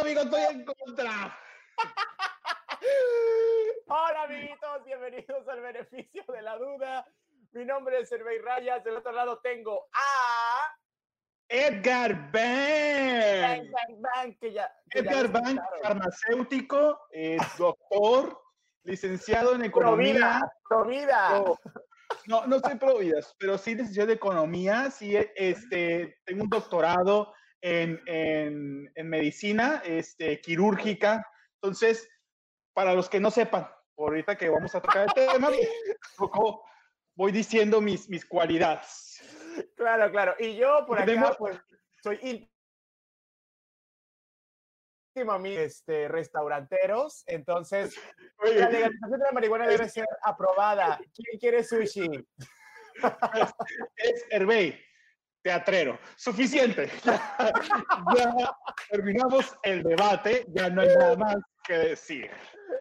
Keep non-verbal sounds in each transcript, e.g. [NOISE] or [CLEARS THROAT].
amigo, estoy en contra. [LAUGHS] Hola, amiguitos, bienvenidos al beneficio de la duda. Mi nombre es Hervey Rayas. Del otro lado tengo a Edgar Bang, que ya. que Edgar escucharon. farmacéutico, eh, [LAUGHS] doctor, licenciado en economía. vida, pro No, no soy pro vidas, pero sí licenciado de economía, sí, este, tengo un doctorado en, en, en medicina este, quirúrgica. Entonces, para los que no sepan, ahorita que vamos a tocar el tema, [LAUGHS] voy diciendo mis, mis cualidades. Claro, claro. Y yo por acá, pues, soy íntimo a mí, este, restauranteros. Entonces, [LAUGHS] Oye, la legalización de la marihuana debe ser aprobada. ¿Quién quiere sushi? [LAUGHS] es Hervey, teatrero. Suficiente. Ya, [LAUGHS] ya terminamos el debate, ya no hay nada más que decir.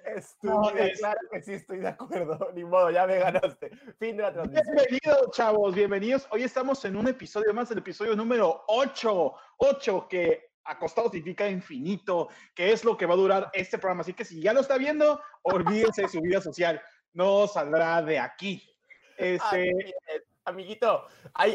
Es- claro que sí, estoy de acuerdo. [LAUGHS] Ni modo, ya me ganaste. Fin de la transmisión. Bienvenidos, chavos, bienvenidos. Hoy estamos en un episodio más, el episodio número 8. 8 que acostado significa infinito, que es lo que va a durar este programa. Así que si ya lo está viendo, olvídense de su vida social. No saldrá de aquí. [LAUGHS] Este. Amiguito,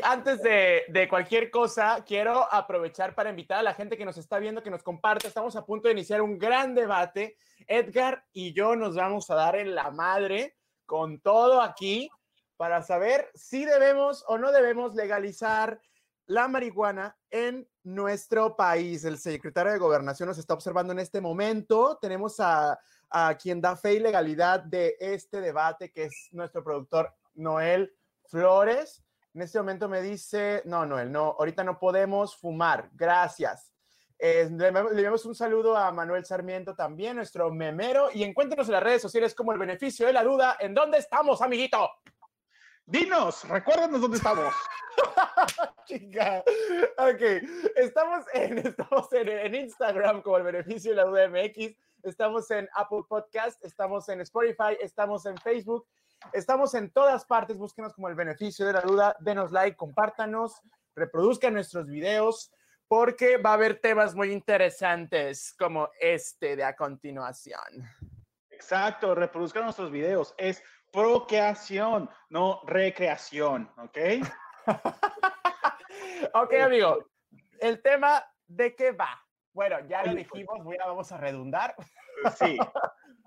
antes de, de cualquier cosa, quiero aprovechar para invitar a la gente que nos está viendo, que nos comparte. Estamos a punto de iniciar un gran debate. Edgar y yo nos vamos a dar en la madre con todo aquí para saber si debemos o no debemos legalizar la marihuana en nuestro país. El secretario de Gobernación nos está observando en este momento. Tenemos a, a quien da fe y legalidad de este debate, que es nuestro productor Noel Flores. En este momento me dice, no, Noel, no, ahorita no podemos fumar, gracias. Eh, le, le enviamos un saludo a Manuel Sarmiento también, nuestro memero, y encuéntenos en las redes sociales como el beneficio de la duda. ¿En dónde estamos, amiguito? dinos, recuérdanos dónde estamos. [LAUGHS] Chica. Ok, estamos en, estamos en, en Instagram como el beneficio de la duda MX, estamos en Apple Podcast, estamos en Spotify, estamos en Facebook, estamos en todas partes, búsquenos como el beneficio de la duda, denos like, compártanos, reproduzcan nuestros videos, porque va a haber temas muy interesantes como este de a continuación. Exacto, reproduzcan nuestros videos. Es procreación, no recreación, ¿ok? [LAUGHS] Ok, amigo, el tema de qué va. Bueno, ya lo dijimos, voy a, vamos a redundar. Sí,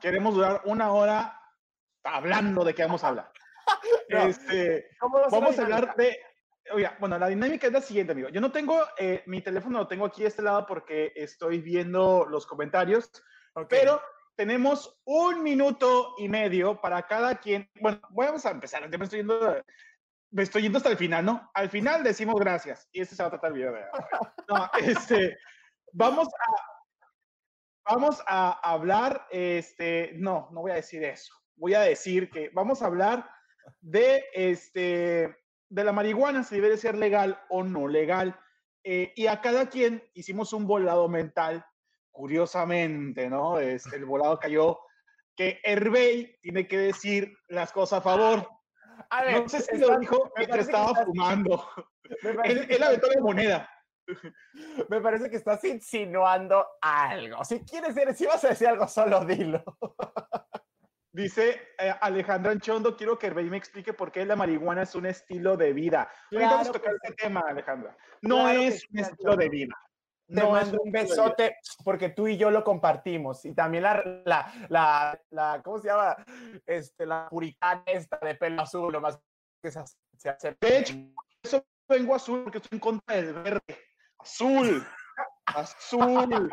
queremos durar una hora hablando de qué vamos a hablar. [LAUGHS] No. Este, ¿Cómo va ser la vamos a hablar de. Oiga, bueno, la dinámica es la siguiente, amigo. Yo no tengo eh, mi teléfono, lo tengo aquí a este lado porque estoy viendo los comentarios, Ok. pero tenemos un minuto y medio para cada quien. Bueno, vamos a empezar. Ya me estoy yendo, me estoy yendo hasta el final, ¿no? Al final decimos gracias y este se va a tratar el video de. No, [LAUGHS] este, vamos a, vamos a hablar, este, no, no voy a decir eso. Voy a decir que vamos a hablar de, este, de la marihuana, si debe de ser legal o no legal. Eh, y a cada quien hicimos un volado mental, curiosamente, ¿no? Este, el volado cayó que Hervey tiene que decir las cosas a favor. A ver, No sé si está- lo dijo mientras estaba estás- fumando. Él, él aventó la moneda. Me parece que estás insinuando algo. Si quieres decir, si vas a decir algo, solo dilo. Dice eh, Alejandra Anchondo, quiero que Hervey me explique por qué la marihuana es un estilo de vida. Ahorita vamos a Claro tocar que este tema, Alejandra. No Claro es un estilo de vida. Te No mando un besote porque tú y yo lo compartimos. Y también la, la, la, la- ¿cómo se llama? Este, la puritana esta de pelo azul, lo más que se, hace- se hace. De hecho, Eso vengo azul porque estoy en contra del verde. Azul. Azul.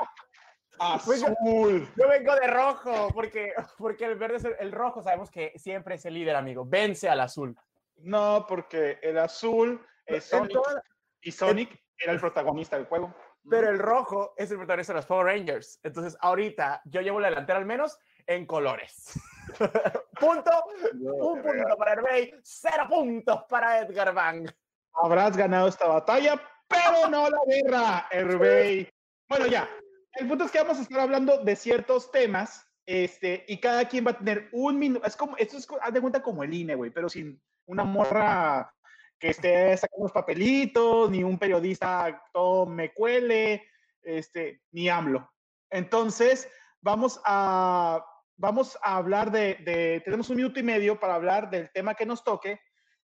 Pues Azul. Yo vengo de rojo, porque, porque el verde es el, el rojo, sabemos que siempre es el líder, amigo. Vence al azul. No, porque el azul es En Sonic toda- y Sonic era el protagonista del juego. pero el rojo es el protagonista de los Power Rangers. Entonces, ahorita yo llevo la delantera al menos en colores. [LAUGHS] punto, un punto para Hervey, cero puntos para Edgar Bang. Habrás ganado esta batalla, pero no la guerra, Hervey. Bueno, ya. El punto es que vamos a estar hablando de ciertos temas, este, y cada quien va a tener un minuto. Es como, esto es, haz de cuenta como el INE, güey, pero sin una morra que esté sacando los papelitos, ni un periodista todo me cuele, este, ni AMLO. Entonces, vamos a, vamos a hablar de, de, tenemos un minuto y medio para hablar del tema que nos toque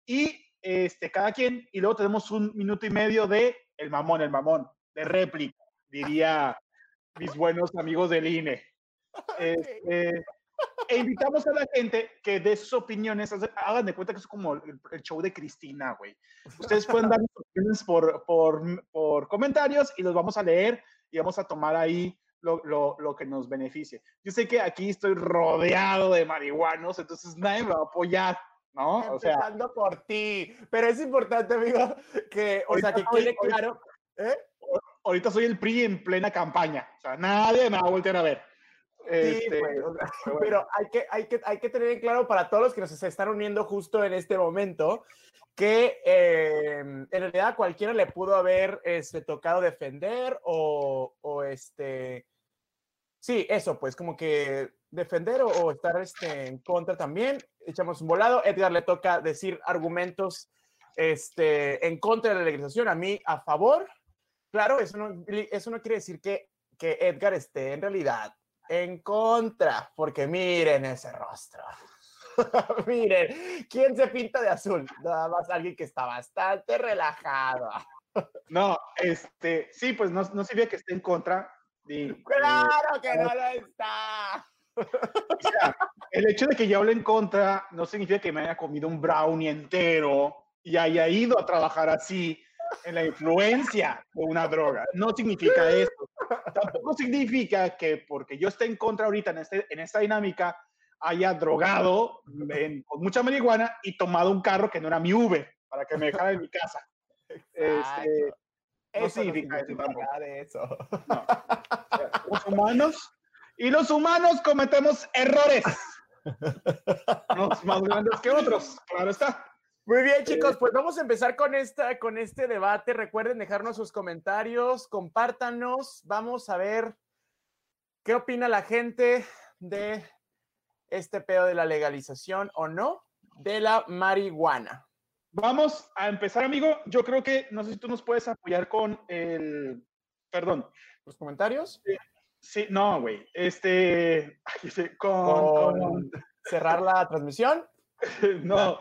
y este, cada quien, y luego tenemos un minuto y medio de el mamón, el mamón, de réplica, diría mis buenos amigos del INE. [LAUGHS] Este, e invitamos a la gente que dé sus opiniones. Hagan de cuenta que es como el, show de Cristina, güey. Ustedes pueden dar sus opiniones por, por, por, comentarios y los vamos a leer y vamos a tomar ahí lo, lo, lo, que nos beneficie. Yo sé que aquí estoy rodeado de marihuanos, entonces nadie me va a apoyar. ¿No? Empezando o sea, por ti. Pero es importante, amigo, que, o sea, que quede claro. ¿eh? Ahorita soy el PRI en plena campaña. O sea, nadie me va a voltear a ver. Este, pero hay que, hay, que, hay que tener en claro para todos los que nos están uniendo justo en este momento que eh, en realidad cualquiera le pudo haber este, tocado defender o, o, este... Sí, eso, pues como que defender o, o, estar este, en contra también. Echamos un volado. Edgar le toca decir argumentos este, en contra de la legalización, a mí a favor. Claro, eso no, eso no quiere decir que, que Edgar esté en realidad en contra, porque miren ese rostro. [LAUGHS] miren, ¿quién se pinta de azul? Nada más alguien que está bastante relajado. [LAUGHS] no, este, sí, pues no, no ve que esté en contra. claro que no lo está. [LAUGHS] O sea, el hecho de que yo hable en contra no significa que me haya comido un brownie entero y haya ido a trabajar así en la influencia de una droga. No significa eso. Tampoco significa que porque yo esté en contra ahorita en, este, en esta dinámica haya drogado con mucha marihuana y tomado un carro que no era mi Uber para que me dejara en mi casa. Este, no significa, eso. Los humanos y los humanos cometemos errores. Unos más grandes que otros, claro está. Muy bien, chicos, pues vamos a empezar con, esta, con este debate. Recuerden dejarnos sus comentarios, compártanos. Vamos a ver qué opina la gente de este pedo de la legalización o no de la marihuana. Vamos a empezar, amigo. Yo creo que, no sé si tú nos puedes apoyar con el, perdón. ¿Los comentarios? Sí, no, güey. Este, con, cerrar la transmisión. [LAUGHS] No,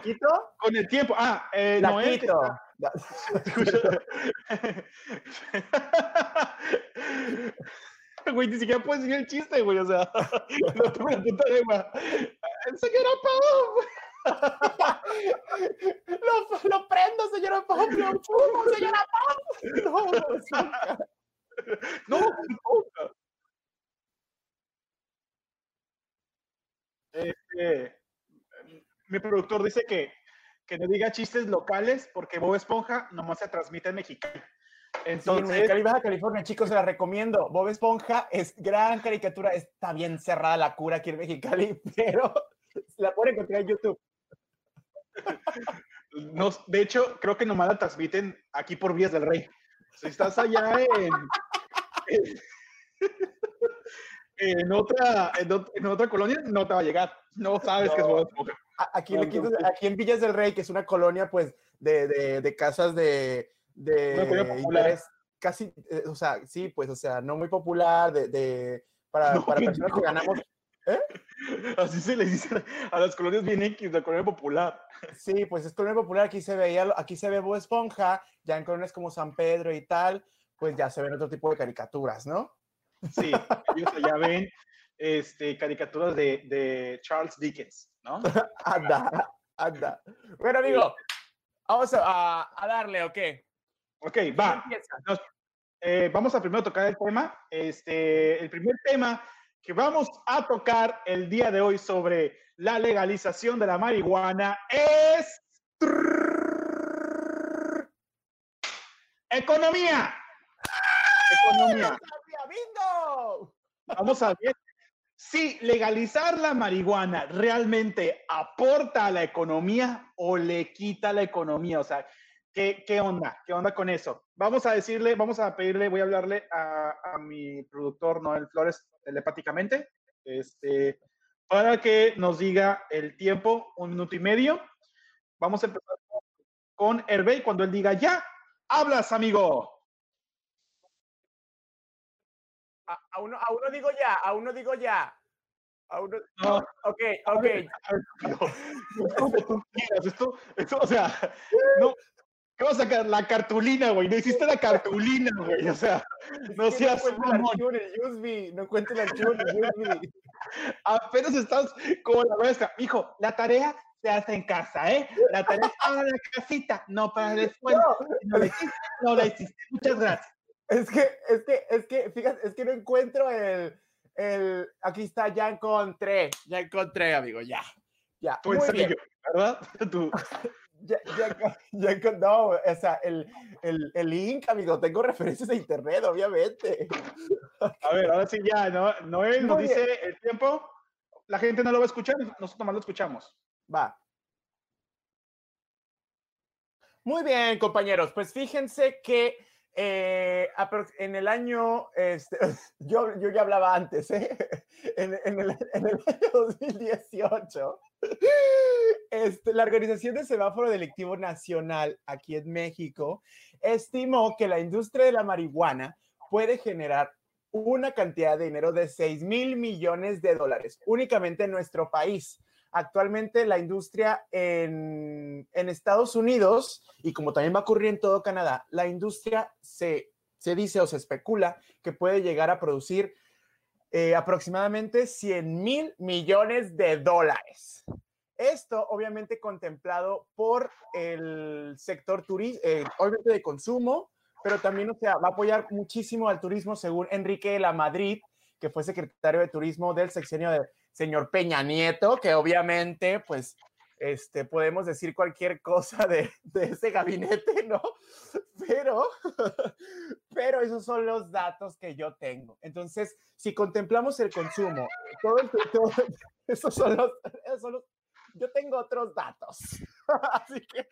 con el tiempo. Ah, eh, la Noel, quito. [LAUGHS] [LAUGHS] Güey, ni siquiera puedes decir el chiste, güey. O sea, no tengo la puta lengua. Señora Pau. lo, lo prendo, señora Pau. Lo chupo, señora Pau. No, no, no. Este, mi productor dice que, que no diga chistes locales porque Bob Esponja nomás se transmite en Mexicali. Entonces, sí, Baja California, chicos, se la recomiendo. Bob Esponja es gran caricatura, está bien cerrada la cura aquí en Mexicali, [LAUGHS] pero la pueden encontrar en YouTube. [LAUGHS] No, de hecho, creo que nomás la transmiten aquí por Vías del Rey. Si estás allá en, en, [LAUGHS] otra, en, otra colonia, no te va a llegar. No sabes que es Bob Esponja. Aquí, aquí, en Villas del Rey, que es una colonia, pues, de, de, de casas de, de interés, casi, eh, o sea, sí, pues, o sea, no muy popular, de, de para, para personas que ganamos. ¿eh? Así se le dice a las colonias bien X, la colonia popular. Sí, pues es colonia popular, aquí se veía, aquí se ve Bob Esponja, ya en colonias como San Pedro y tal, pues ya se ven otro tipo de caricaturas, ¿no? Sí, ellos allá ven este, caricaturas de, de Charles Dickens. ¿no? [LAUGHS] anda, anda. Bueno, amigo, vamos a, a darle, ¿ok? Ok, va. Eh, vamos a primero tocar el tema. Este, el primer tema que vamos a tocar el día de hoy sobre la legalización de la marihuana es economía. Economía. Vamos a ver si legalizar la marihuana realmente aporta a la economía o le quita la economía. O sea, ¿qué, onda? ¿Qué onda con eso? Vamos a decirle, vamos a pedirle, voy a hablarle a, mi productor Noel Flores telepáticamente, este, para que nos diga el tiempo, un minuto y medio. Vamos a empezar con Hervé cuando él diga ya, hablas, amigo. A, a uno, a uno digo ya, a uno digo ya. A uno, No. ok, ok. [LAUGHS] No, esto, esto, o sea, [LAUGHS] no, ¿qué vas a sacar? La cartulina, güey, no hiciste la cartulina, güey, o sea, no que seas no el mamón. no encuentro el archivo en el USB. [LAUGHS] apenas estás como la maestra, hijo, la tarea se hace en casa, ¿eh? La tarea es para la casita, no para la escuela. Si no la hiciste, no la hiciste. Muchas gracias. Es que, es que, es que, fíjate, es que no encuentro el, el, aquí está, ya encontré, ya encontré, amigo, ya, ya, Tu muy bien, ¿verdad? [LAUGHS] Tu- [LAUGHS] ya, ya, ya no, o sea, el, el, el link, amigo, tengo referencias de internet, obviamente. a ver, ahora sí ya, ¿no? Noel nos Muy bien. dice el tiempo. La gente no lo va a escuchar, nosotros nomás lo escuchamos. Va. Muy bien, compañeros. Pues fíjense que eh, en el año, este, [LAUGHS] yo, yo ya hablaba antes, ¿eh? [LAUGHS] en, en el, en el año 2018, este, la Organización de Semáforo Delictivo Nacional aquí en México estimó que la industria de la marihuana puede generar una cantidad de dinero de 6 mil millones de dólares únicamente en nuestro país. Actualmente la industria en, Estados Unidos, y como también va a ocurrir en todo Canadá, la industria se, se dice o se especula que puede llegar a producir eh, aproximadamente 100 mil millones de dólares. Esto obviamente contemplado por el sector turístico, obviamente de consumo, pero también, o sea, va a apoyar muchísimo al turismo según Enrique de la Madrid, que fue secretario de turismo del sexenio del señor Peña Nieto, que obviamente, pues, este, podemos decir cualquier cosa de, de ese gabinete, ¿no? Pero, [LAUGHS] pero esos son los datos que yo tengo. Entonces, si contemplamos el consumo, todo, [LAUGHS] esos son los, esos son los- yo tengo otros datos. [LAUGHS] Así que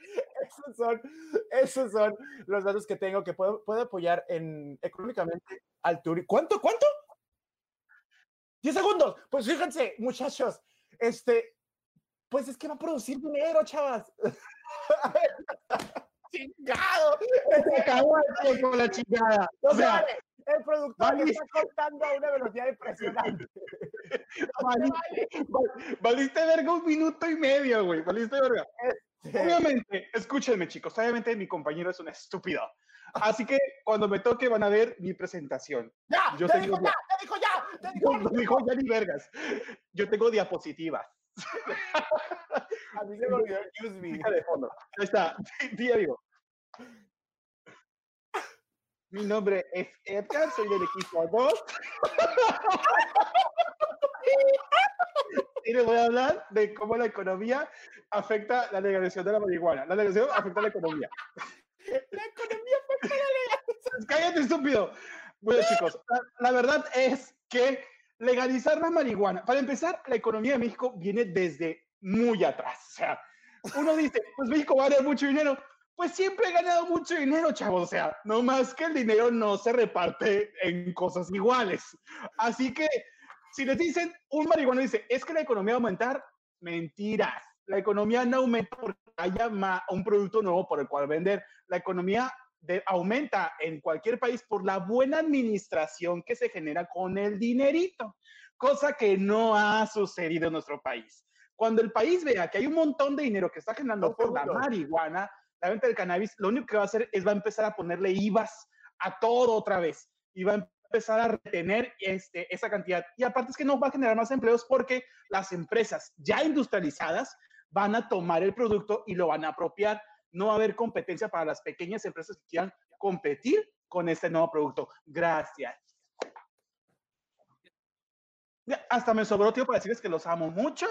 esos son, esos son los datos que tengo que puedo, puedo apoyar en, económicamente al turismo. ¿Cuánto? ¿Cuánto? 10 segundos. Pues fíjense, muchachos, este, pues es que va a producir dinero, chavas. [LAUGHS] Chingado. Se acabó el tiempo, la chingada. O O sea, sea, el productor valiste. está contando a una velocidad impresionante. valiste, val- valiste verga un minuto y medio, güey. Valiste verga. Obviamente, escúchenme, chicos. Obviamente, mi compañero es un estúpido. Así que cuando me toque, van a ver mi presentación. Ya, Yo te dijo ya, te dijo ya. No [LAUGHS] dijo ya ni vergas. Yo tengo diapositivas. [LAUGHS] A mí se me olvidó el use me. De fondo. Ahí está. [LAUGHS] Amigo. Mi nombre es Edgar, soy del equipo 2. Y les voy a hablar de cómo la economía afecta la legalización de la marihuana. La legalización afecta a la economía. La economía fue para Pues Cállate, estúpido. Bueno, chicos, la, la verdad es que legalizar la marihuana, para empezar, la economía de México viene desde muy atrás. O sea, uno dice, pues México va a ganar mucho dinero. Pues siempre he ganado mucho dinero, chavos. O sea, no más que el dinero no se reparte en cosas iguales. Así que, si les dicen, un marihuano dice, es que la economía va a aumentar, mentiras. La economía no aumenta porque haya un producto nuevo por el cual vender. La economía de- aumenta en cualquier país por la buena administración que se genera con el dinerito, cosa que no ha sucedido en nuestro país. Cuando el país vea que hay un montón de dinero que está generando por la marihuana, la venta del cannabis, lo único que va a hacer es va a empezar a ponerle IVAs a todo otra vez y va a empezar a retener este, esa cantidad. Y aparte es que no va a generar más empleos porque las empresas ya industrializadas van a tomar el producto y lo van a apropiar. No va a haber competencia para las pequeñas empresas que quieran competir con este nuevo producto. Gracias. Hasta me sobró, tío, para decirles que los amo mucho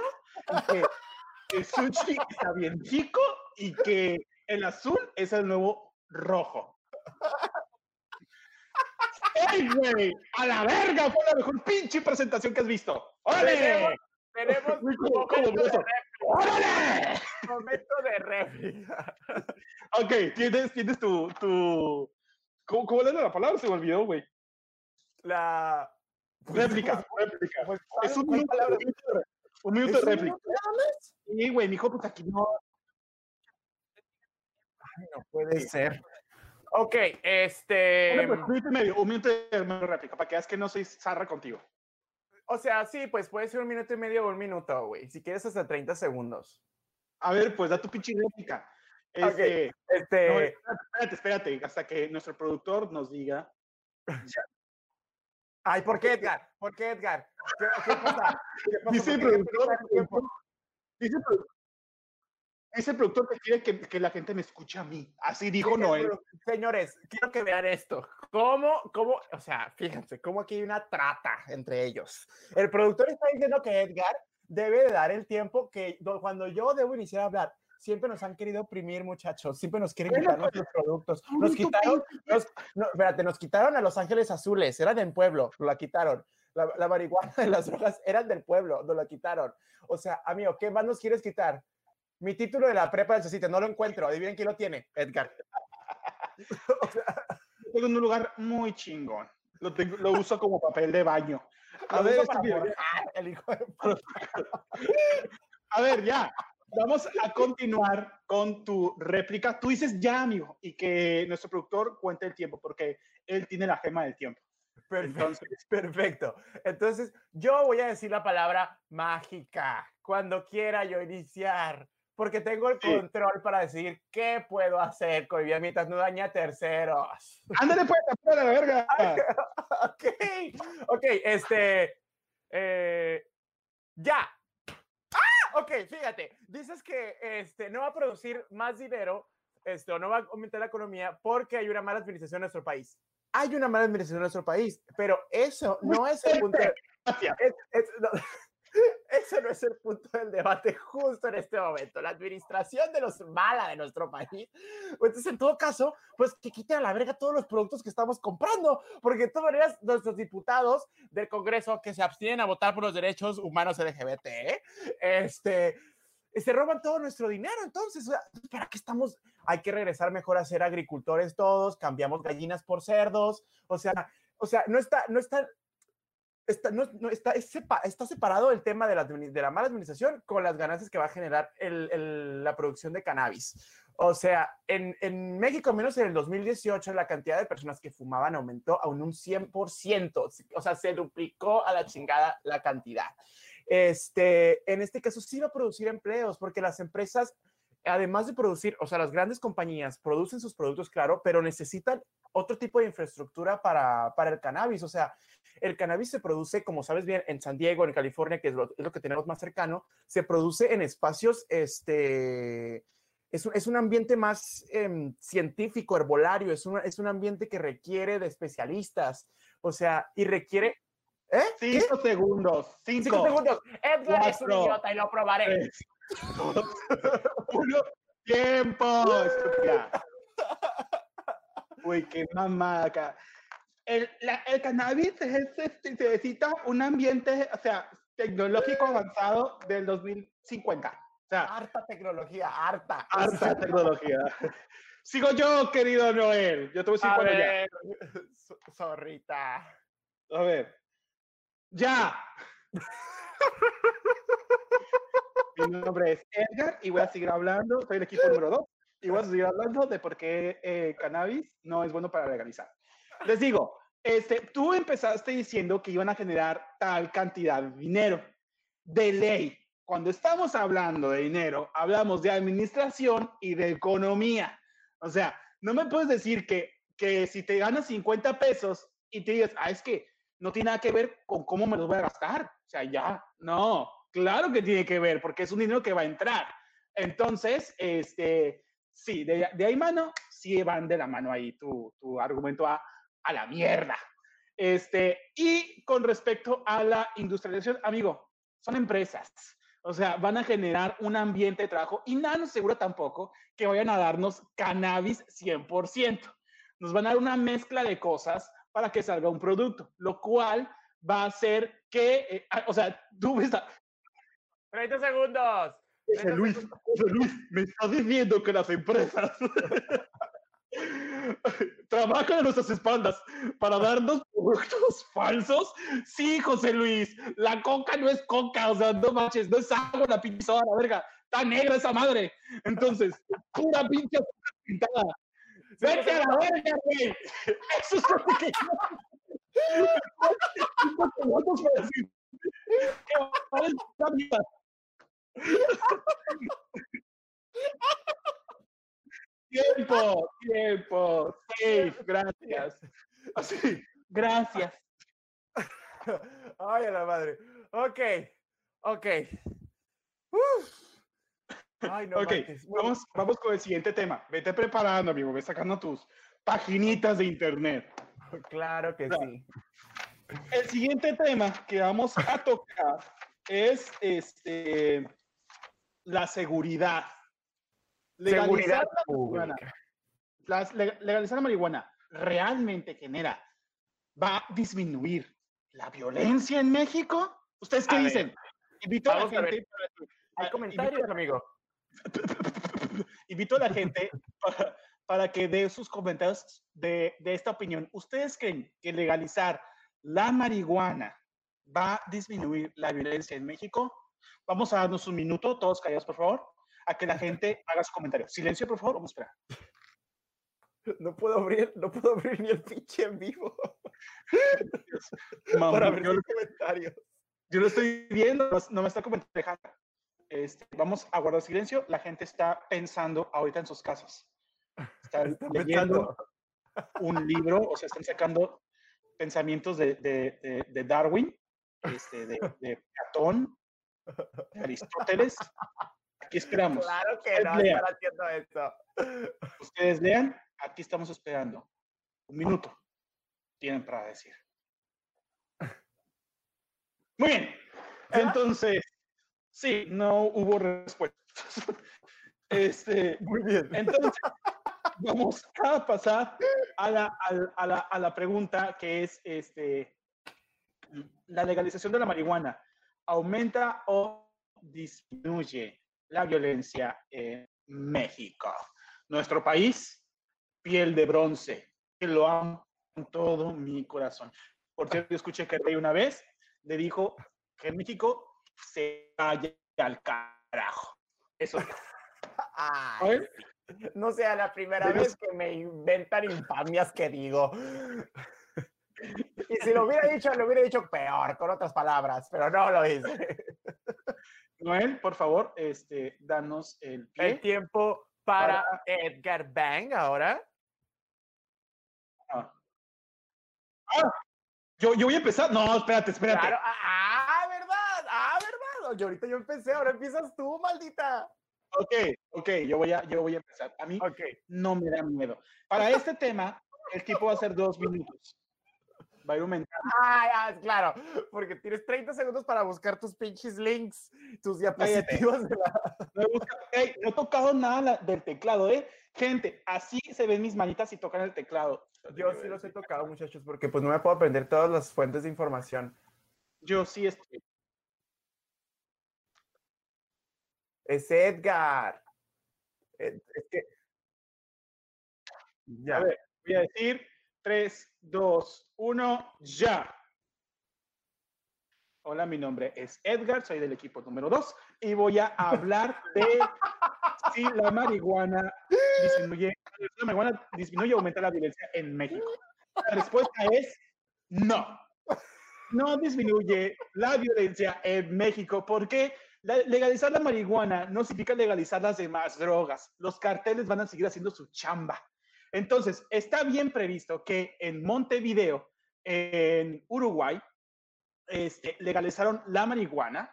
y que el sushi está bien chico y que el azul es el nuevo rojo. ¡Ey, güey! ¡A la verga! Fue la mejor pinche presentación que has visto. ¡Órale! Tenemos, tenemos Uy, ¿cómo- cómo momento, de, ¡Órale! momento de réplica. Ok, tienes, tienes tu, tu... ¿Cómo, ¿Cómo era la palabra? Se me olvidó, güey. La Réplica, réplica. Pues, Es un ¿cuál minuto, palabra? un minuto de un minuto ¿Es de un réplica. Sí, güey, mijo, pues aquí no. Ay, no puede ser. Ok, este. Bueno, pues, un minuto medio, un minuto de réplica, para que veas que no soy zarra contigo. O sea, sí, pues puede ser un minuto y medio o un minuto, güey. Si quieres, hasta 30 segundos. A ver, pues da tu pinche réplica. Este, Este. no, espérate, espérate, hasta que nuestro productor nos diga. [LAUGHS] Ay, ¿por qué, Edgar? ¿Por qué, Edgar? ¿Qué, qué pasa? ¿Qué [LAUGHS] pasa? Dice el ¿Por qué quieres productor, dice el produ- dice el productor que quiere que, que la gente me escuche a mí. Así dijo Noel. Señores, quiero que vean esto. ¿Cómo, cómo, o sea, fíjense, cómo aquí hay una trata entre ellos? El productor está diciendo que Edgar debe de dar el tiempo que do- cuando yo debo iniciar a hablar. Siempre nos han querido oprimir, muchachos. Siempre nos quieren quitar nuestros productos. Nos quitaron, nos, no, espérate, nos quitaron a Los Ángeles Azules. Era del pueblo, lo la quitaron. La, la marihuana de las drogas eran del pueblo, nos la quitaron. O sea, amigo, ¿qué más nos quieres quitar? Mi título de la prepa del CECITE, no lo encuentro. Adivinen quién lo tiene, Edgar. [LAUGHS] O sea, Tengo en un lugar muy chingón. Lo, tengo- lo uso como papel de baño. A ver, uso para [LAUGHS] el hijo de [LAUGHS] a ver, ya. Vamos a continuar con tu réplica. Tú dices ya, amigo, y que nuestro productor cuente el tiempo, porque él tiene la gema del tiempo. Perfecto. Entonces, Perfecto. Entonces, yo voy a decir la palabra mágica cuando quiera yo iniciar, porque tengo el Sí. control para decidir qué puedo hacer con vida mientras no daña a terceros. [LAUGHS] ándale pues, apura la verga. [LAUGHS] ok, ok, este, eh, ya. ¡Ah! Ok, fíjate, dices que este, no va a producir más dinero, esto no va a aumentar la economía porque hay una mala administración en nuestro país. Hay una mala administración en nuestro país, pero eso no es el punto. de- es- es- no, [LAUGHS] ese no es el punto del debate justo en este momento. La administración de los mala de nuestro país. Entonces, en todo caso, pues que quiten a la verga todos los productos que estamos comprando, porque de todas maneras, nuestros diputados del Congreso que se abstienen a votar por los derechos humanos LGBT, ¿eh? este, se roban todo nuestro dinero. Entonces, sea, ¿para qué estamos? Hay que regresar mejor a ser agricultores todos, cambiamos gallinas por cerdos, o sea, o sea, no está, no está, está, no, no está, es sepa- está separado el tema de la, de la mala administración con las ganancias que va a generar el- el- la producción de cannabis. O sea, en, en México, menos en el 2018, la cantidad de personas que fumaban aumentó a un, un 100%. O sea, se duplicó a la chingada la cantidad. Este, en este caso, sí va a producir empleos, porque las empresas, además de producir, o sea, las grandes compañías producen sus productos, claro, pero necesitan otro tipo de infraestructura para, para el cannabis. O sea, el cannabis se produce, como sabes bien, en San Diego, en California, que es lo, es lo que tenemos más cercano, se produce en espacios, este, es un, es un ambiente más em, científico, herbolario, es, un es un ambiente que requiere de especialistas, o sea, y requiere... ¿Eh? ¿Qué? Cinco segundos. Cinco. Cinco segundos. Edgar es un cuatro, idiota y lo probaré. tres, dos, [LAUGHS] uno. Tiempo. estúpida. Uy, qué mamada acá. El, la- el cannabis es- es- se necesita un ambiente, o sea, tecnológico avanzado del 2050. O sea, Harta tecnología, harta. harta tecnología. Sigo yo, querido Noel. Yo te voy a decir ya. zorrita. A ver. Ya. [LAUGHS] Mi nombre es Edgar y voy a seguir hablando. Soy el equipo número 2 y voy a seguir hablando de por qué eh, cannabis no es bueno para legalizar. Les digo, este, tú empezaste diciendo que iban a generar tal cantidad de dinero. De ley, cuando estamos hablando de dinero, hablamos de administración y de economía. O sea, no me puedes decir que, que si te ganas 50 pesos y te digas, ah, es que no tiene nada que ver con cómo me los voy a gastar. O sea, ya, no, claro que tiene que ver, porque es un dinero que va a entrar. Entonces, este, sí, de, de ahí mano, sí van de la mano ahí tu, tu argumento a, a la mierda. Este, y con respecto a la industrialización, amigo, son empresas. O sea, van a generar un ambiente de trabajo y nada nos asegura tampoco que vayan a darnos cannabis 100%. Nos van a dar una mezcla de cosas para que salga un producto, lo cual va a hacer que, eh, ah, o sea, tú ves, a- 30 segundos. José Luis, José Luis, me estás diciendo que las empresas [LAUGHS] [LAUGHS] trabajan a nuestras espaldas para darnos [LAUGHS] productos falsos. Sí, José Luis, la coca no es coca, o sea, no manches, no es agua la pinche soda, la verga, está negra esa madre. Entonces, [LAUGHS] pura pinche pintada. Vete a la verga, güey. Eso es lo que Tiempo, tiempo, safe, gracias. Así, gracias. [LAUGHS] Ay, a la madre. Ok, ok. Uf. Ay, no, ok, vamos, vamos con el siguiente tema. Vete preparando, amigo, ve sacando tus paginitas de internet. [LAUGHS] Claro que sí. El siguiente tema que vamos a tocar es este, la seguridad. Legalizar la marihuana, legalizar la marihuana realmente genera, va a disminuir la violencia en México. ¿Ustedes qué dicen? Invito a la gente. Hay comentarios, amigo. [LAUGHS] Invito a la gente para, que dé sus comentarios de, de esta opinión. ¿Ustedes creen que legalizar la marihuana va a disminuir la violencia en México? Vamos a darnos un minuto, todos callados, por favor, a que la gente haga su comentario. Silencio, por favor, vamos a esperar. No puedo abrir, no puedo abrir ni el pinche en vivo. para abrir los comentarios. Yo lo estoy viendo, no me está comentando. Este, vamos a guardar silencio. La gente está pensando ahorita en sus casas. Está [LAUGHS] leyendo un libro, o sea, están sacando pensamientos de, de, de, Darwin, este, de, de, Platón, de Aristóteles. Aquí esperamos. Claro que no, lean. haciendo esto. Ustedes lean, aquí estamos esperando. Un minuto tienen para decir. Muy bien. Entonces, sí, no hubo respuesta. [LAUGHS] Este, Muy bien. Entonces, vamos a pasar a la, a, la, a la, pregunta que es, este, ¿la legalización de la marihuana aumenta o disminuye la violencia en México? Nuestro país, piel de bronce, que lo amo con todo mi corazón. Por cierto, yo escuché que Rey una vez le dijo que en México se vaya al carajo. Eso. Ay, no sea la primera vez que me inventan infamias que digo. Y si lo hubiera dicho, lo hubiera dicho peor, con otras palabras, pero no lo hice. Noel, por favor, este, danos el, el tiempo para, Edgar Bang ahora. Ah. ah. yo, yo voy a empezar. No, espérate, espérate. Ah, ah, verdad, ah, verdad. Yo ahorita yo empecé, ahora empiezas tú, maldita. Ok, ok, yo voy a, yo voy a empezar. A mí no me da miedo. Para este tema, el tiempo va a ser dos minutos. Va a ir aumentando. Ah, claro, porque tienes 30 segundos para buscar tus pinches links, tus diapositivas. De la... no, he no, he tocado nada del teclado, ¿eh? Gente, así se ven mis manitas y tocan el teclado. Yo sí los he tocado, muchachos, porque pues no me puedo aprender todas las fuentes de información. Yo sí estoy. Es Edgar. Es, que... Ya. A ver, voy a decir 3, 2, 1, ya. Hola, mi nombre es Edgar, soy del equipo número 2 y voy a hablar de si la marihuana disminuye, la marihuana disminuye o aumenta la violencia en México. La respuesta es no. No disminuye la violencia en México porque legalizar la marihuana no significa legalizar las demás drogas. Los carteles van a seguir haciendo su chamba. Entonces, está bien previsto que en Montevideo, en Uruguay, este, legalizaron la marihuana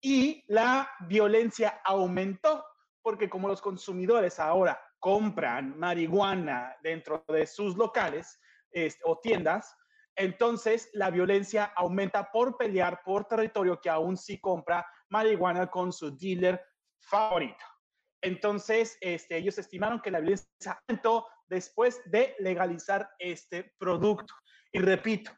y la violencia aumentó porque como los consumidores ahora compran marihuana dentro de sus locales este, o tiendas, entonces la violencia aumenta por pelear por territorio que aún sí compra marihuana con su dealer favorito. Entonces, este, ellos estimaron que la violencia aumentó después de legalizar este producto. Y repito,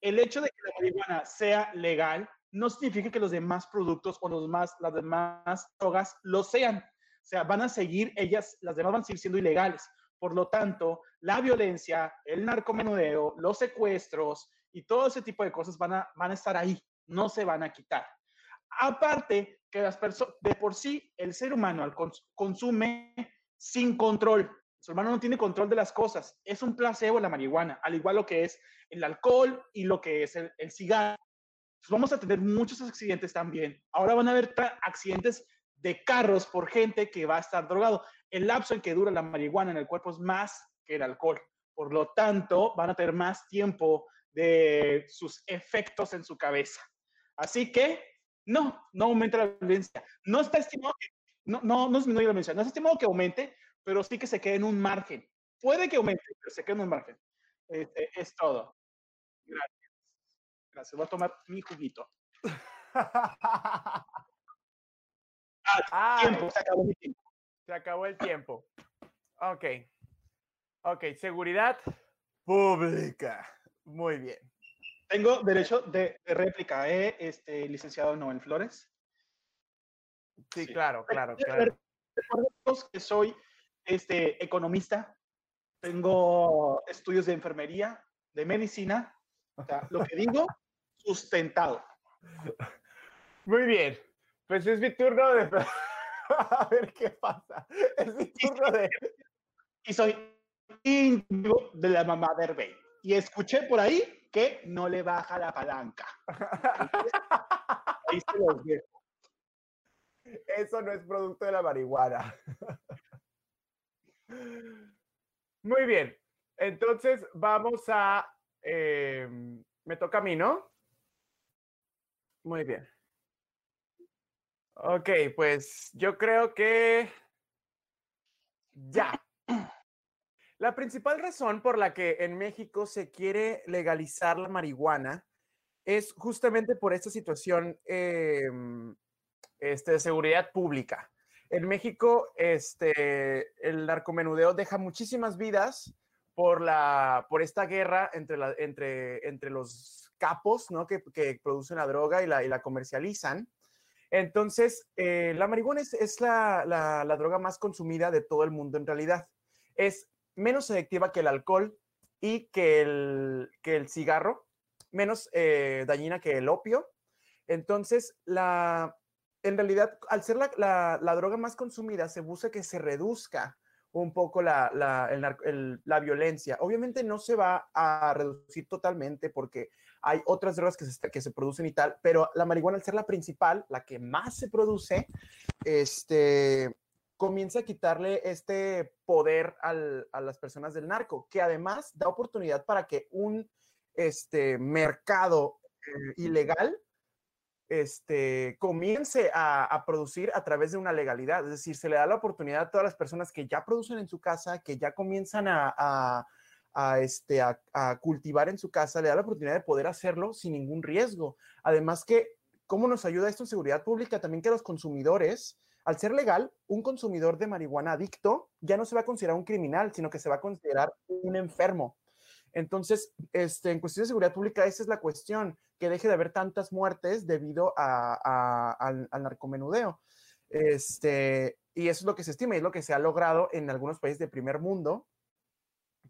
el hecho de que la marihuana sea legal no significa que los demás productos o los más, las demás drogas lo sean. O sea, van a seguir ellas, las demás van a seguir siendo ilegales. Por lo tanto, la violencia, el narcomenudeo, los secuestros y todo ese tipo de cosas van a, van a estar ahí, no se van a quitar. Aparte que las personas, de por sí, el ser humano al consume sin control. Su hermano no tiene control de las cosas. Es un placebo la marihuana, al igual lo que es el alcohol y lo que es el, el cigarro. Vamos a tener muchos accidentes también. Ahora van a haber accidentes de carros por gente que va a estar drogado. El lapso en que dura la marihuana en el cuerpo es más que el alcohol. Por lo tanto, van a tener más tiempo de sus efectos en su cabeza. Así que no, no aumenta la violencia. No está estimado que, no, no, no disminuye la violencia. No está estimado que aumente, pero sí que se quede en un margen. Puede que aumente, pero se quede en un margen. Este, es todo. Gracias. Gracias. Voy a tomar mi juguito. [LAUGHS] Ah, tiempo, se acabó el tiempo. Se acabó el tiempo. Ok. Ok, seguridad pública. Muy bien. Tengo derecho de, réplica, ¿eh? Este, licenciado Noel Flores. Sí, claro, claro, claro. que soy este, economista, tengo estudios de enfermería, de medicina, o sea, lo que digo, sustentado. Muy bien, pues es mi turno de... [LAUGHS] A ver qué pasa. Es mi turno de... Y soy íntimo de la mamá de Herbey. Y escuché por ahí que no le baja la palanca. ahí se los dejo. Eso no es producto de la marihuana. Muy bien. Entonces vamos a... Em, me toca a mí, ¿no? Muy bien. Ok, pues yo creo que ya. La principal razón por la que en México se quiere legalizar la marihuana es justamente por esta situación em, este, de seguridad pública. En México, este, el narcomenudeo deja muchísimas vidas por, la, por esta guerra entre, la, entre, entre los capos ¿no? que, que producen la droga y la, y la comercializan. Entonces, eh, la marihuana es, es la, la, la, droga más consumida de todo el mundo en realidad. Es menos selectiva que el alcohol y que el, que el cigarro, menos eh, dañina que el opio. Entonces, la, en realidad, al ser la, la, droga más consumida, se busca que se reduzca un poco la, la, violencia. Obviamente no se va a reducir totalmente porque hay otras drogas que se, que se producen y tal, pero la marihuana al ser la principal, la que más se produce, este, comienza a quitarle este poder al, a las personas del narco, que además da oportunidad para que un este, mercado eh, ilegal este, comience a, producir a través de una legalidad. Es decir, se le da la oportunidad a todas las personas que ya producen en su casa, que ya comienzan este, a, cultivar en su casa, le da la oportunidad de poder hacerlo sin ningún riesgo. Además que, ¿cómo nos ayuda esto en seguridad pública? También que los consumidores al ser legal, un consumidor de marihuana adicto ya no se va a considerar un criminal, sino que se va a considerar un enfermo. Entonces, este, en cuestión de seguridad pública, esa es la cuestión, que deje de haber tantas muertes debido a, al, narcomenudeo. Este, y eso es lo que se estima y es lo que se ha logrado en algunos países de primer mundo,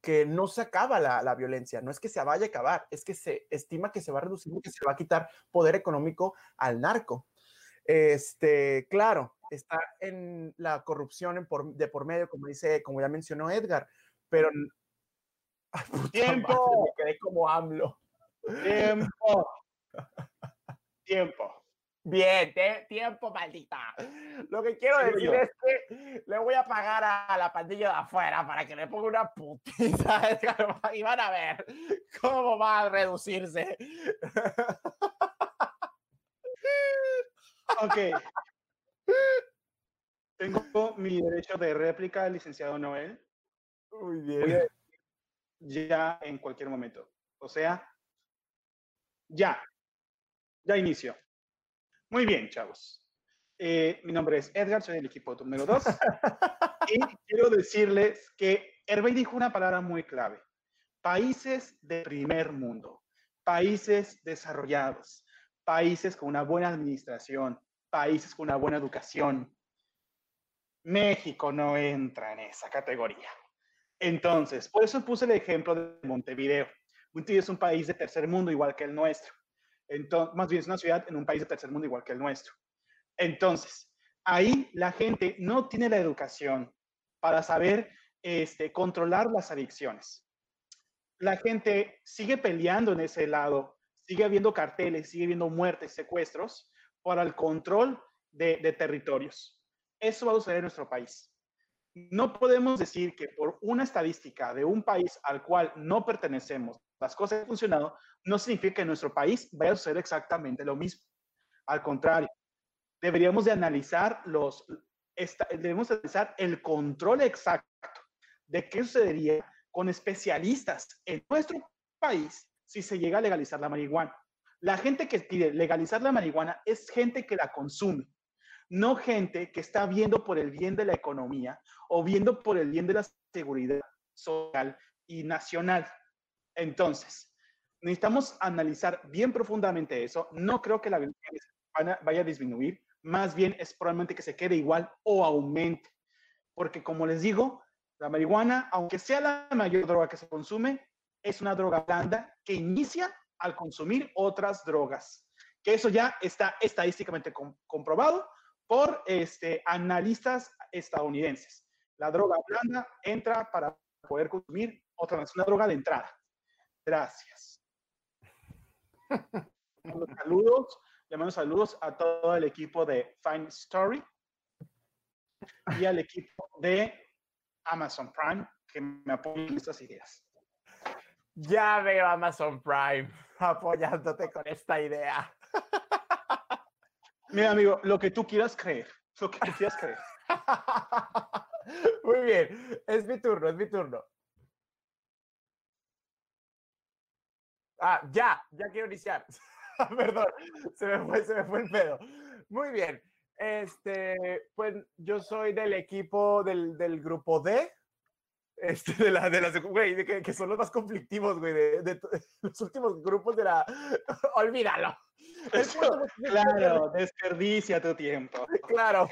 que no se acaba la, la, violencia, no es que se vaya a acabar, es que se estima que se va a reducir que se va a quitar poder económico al narco. Este, claro, está en la corrupción de por medio, como dice, como ya mencionó Edgar, pero [LAUGHS] tiempo, me quedé como AMLO. Tiempo. [LAUGHS] tiempo. Bien, tiempo, maldita. Lo que quiero decir es que le voy a pagar a la pandilla de afuera para que le ponga una putiza y van a ver cómo va a reducirse. [LAUGHS] Ok. Tengo mi derecho de réplica, licenciado Noel. Muy bien. Ya en cualquier momento. O sea, ya. Ya inicio. Muy bien, chavos. Eh, mi nombre es Edgar, soy del equipo número 2. [LAUGHS] y quiero decirles que Hervey dijo una palabra muy clave. Países de primer mundo, países desarrollados, países con una buena administración, países con una buena educación. México no entra en esa categoría. Entonces, por eso puse el ejemplo de Montevideo. Montevideo es un país de tercer mundo igual que el nuestro. Entonces, más bien es una ciudad en un país de tercer mundo igual que el nuestro. Entonces, ahí la gente no tiene la educación para saber este, controlar las adicciones. La gente sigue peleando en ese lado, sigue habiendo carteles, sigue habiendo muertes, secuestros para el control de, de territorios. Eso va a suceder en nuestro país. No podemos decir que por una estadística de un país al cual no pertenecemos, las cosas han funcionado, no significa que nuestro país vaya a suceder exactamente lo mismo. Al contrario, deberíamos de analizar los, debemos analizar el control exacto de qué sucedería con especialistas en nuestro país si se llega a legalizar la marihuana. La gente que pide legalizar la marihuana es gente que la consume, no gente que está viendo por el bien de la economía o viendo por el bien de la seguridad social y nacional. Entonces, necesitamos analizar bien profundamente eso. No creo que la violencia vaya a disminuir, más bien es probablemente que se quede igual o aumente. Porque como les digo, la marihuana, aunque sea la mayor droga que se consume, es una droga blanda que inicia al consumir otras drogas. Que eso ya está estadísticamente comprobado por este, analistas estadounidenses. La droga blanda entra para poder consumir otra, es una droga de entrada. Gracias. [LAUGHS] saludos, le mando saludos a todo el equipo de Fine Story y al equipo de Amazon Prime que me apoyan en estas ideas. Ya veo Amazon Prime [LAUGHS] apoyándote con esta idea. Mira, amigo, lo que tú quieras creer, lo que tú quieras creer. [LAUGHS] Muy bien, es mi turno, es mi turno. Ah, ya, ya quiero iniciar. [LAUGHS] Perdón, se me, fue, se me fue el pedo. Muy bien. Este, pues yo soy del equipo del, del grupo D. Este, de la, de las, güey, de que, que, son los más conflictivos, güey, de, de, [LAUGHS] los últimos grupos de la. [LAUGHS] Olvídalo. claro, [LAUGHS] desperdicia tu tiempo. Claro.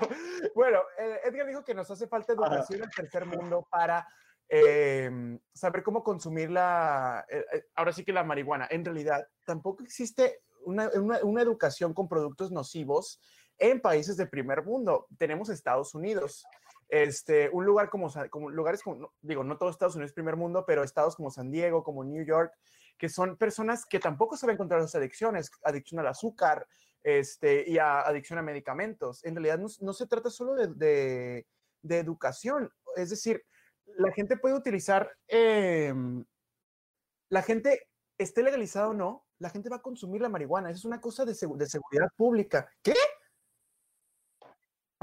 Bueno, eh, Edgar dijo que nos hace falta educación en el tercer mundo para eh, saber cómo consumir la, eh, eh, ahora sí que la marihuana. En realidad, tampoco existe una, una, una, educación con productos nocivos en países de primer mundo. Tenemos Estados Unidos. Este, un lugar como, lugares digo, no todo Estados Unidos es primer mundo, pero estados como San Diego, como New York, que son personas que tampoco saben controlar las adicciones, adicción al azúcar este, y a, adicción a medicamentos. En realidad no, se trata solo de, de, educación, es decir, la gente puede utilizar, eh, la gente esté legalizada o no, la gente va a consumir la marihuana. Eso es una cosa de, de seguridad pública. ¿Qué?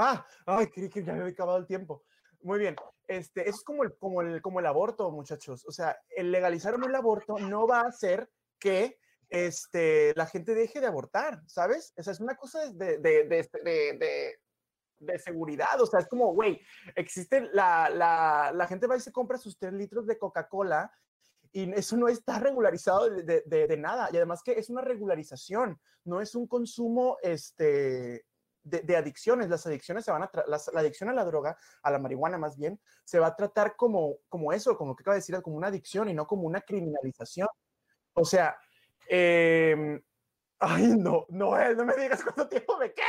Ah, ay, creí que ya me había acabado el tiempo. Muy bien. Este, es como el, como, el, como el aborto, muchachos. O sea, el legalizar el aborto no va a hacer que este, la gente deje de abortar, ¿sabes? O sea, es una cosa de, de, de, de de seguridad. O sea, es como, güey, existe la, la, la, gente va y se compra sus tres litros de Coca-Cola y eso no está regularizado de, nada. Y además que es una regularización, no es un consumo este, de, adicciones. Las adicciones se van a, la, la, adicción a la droga, a la marihuana más bien, se va a tratar como, como eso, como que acaba de decir, como una adicción y no como una criminalización. O sea, eh, Ay, no, no, no me digas cuánto tiempo me queda,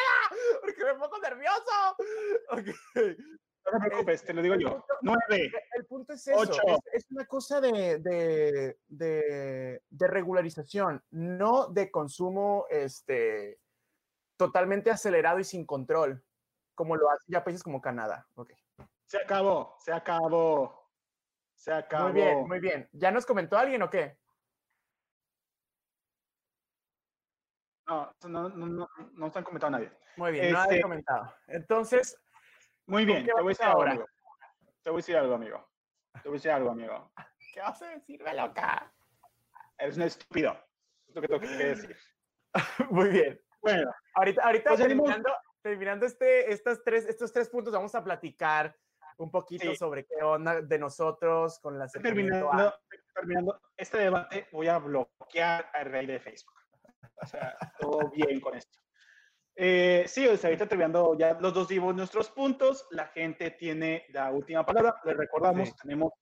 porque me pongo nervioso. Okay. No te preocupes, te lo digo yo. Nueve. El punto es eso. Es, es, una cosa de, de, de, de, regularización, no de consumo este, totalmente acelerado y sin control, como lo hacen ya países como Canadá. Okay. Se acabó, se acabó. Se acabó. Muy bien, muy bien. ¿Ya nos comentó alguien o qué? No, no, no, no están comentando nadie. Muy bien, este, no ha comentado. Entonces. Muy bien, te voy a decir algo, amigo. Te voy a decir algo, amigo. Te voy a decir algo, amigo. ¿Qué vas a decirme, loca? Eres un estúpido. Es lo que tengo que decir. [LAUGHS] Muy bien. Bueno. Ahorita, ahorita pues terminando, terminando este, estas tres, estos tres puntos, vamos a platicar un poquito sí. sobre qué onda de nosotros con la terminando, terminando este debate, voy a bloquear al rey de Facebook. O sea, todo [LAUGHS] bien con esto. Eh, sí, o sea, ahorita terminando ya los dos dimos nuestros puntos. La gente tiene la última palabra. Les recordamos, sí. tenemos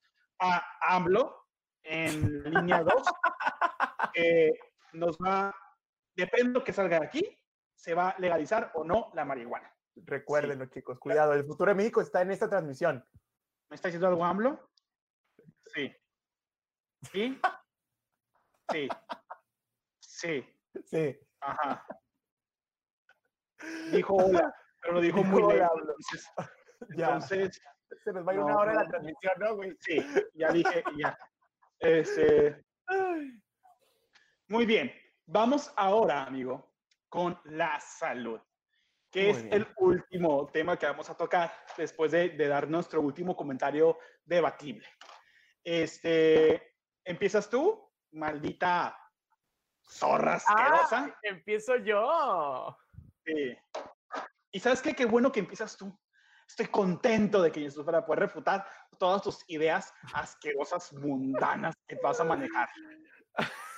a AMLO en línea 2. [LAUGHS] que nos va, depende de lo que salga de aquí, se va a legalizar o no la marihuana. Recuérdenlo, sí. chicos, cuidado, el futuro de México está en esta transmisión. ¿Me está diciendo algo AMLO? Sí. ¿Sí? [LAUGHS] Sí. Sí. Sí. Ajá. Dijo hola, pero lo dijo Dijo muy hola, lento. Entonces, [LAUGHS] Ya. entonces, Se nos va a ir No, una hora no, la transmisión, ¿no, güey? sí, ya dije, ya. [LAUGHS] Este, muy bien. Vamos ahora, amigo, con la salud, que Muy es bien. el último tema que vamos a tocar después de, de dar nuestro último comentario debatible. Este, ¿empiezas tú, maldita zorra asquerosa? Ah, empiezo yo. Sí. Y sabes qué, qué bueno que empiezas tú. Estoy contento de que Jesús para poder refutar todas tus ideas asquerosas, mundanas que vas a manejar. [LAUGHS]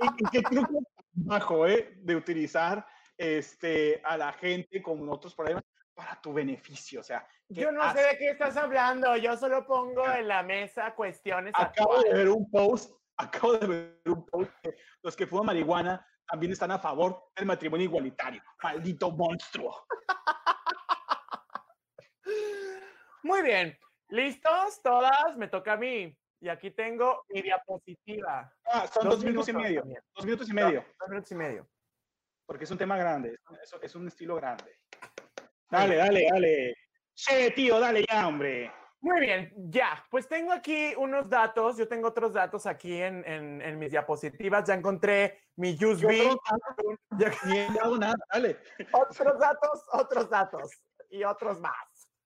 y qué truco bajo, ¿eh? De utilizar este, a la gente con otros problemas para tu beneficio. O sea, qué Yo no sé de qué estás hablando. Yo solo pongo en la mesa cuestiones Acabo de actuales. ver un post, acabo de ver un post que los que fuman marihuana también están a favor del matrimonio igualitario. Maldito monstruo. [LAUGHS] Muy bien. ¿Listos? Todas. Me toca a mí. Y aquí tengo mi diapositiva. Ah, son dos, minutos, y medio. también. Dos minutos y medio. Dos minutos y medio. Porque es un tema grande. Es, es un estilo grande. Dale, dale, dale. Che, tío, dale ya, hombre. Muy bien, ya. Pues tengo aquí unos datos. Yo tengo otros datos aquí en, en- en mis diapositivas. Ya encontré mi Yo USB. no Ya- ni hago nada, dale. [LAUGHS] otros datos, otros datos y otros más.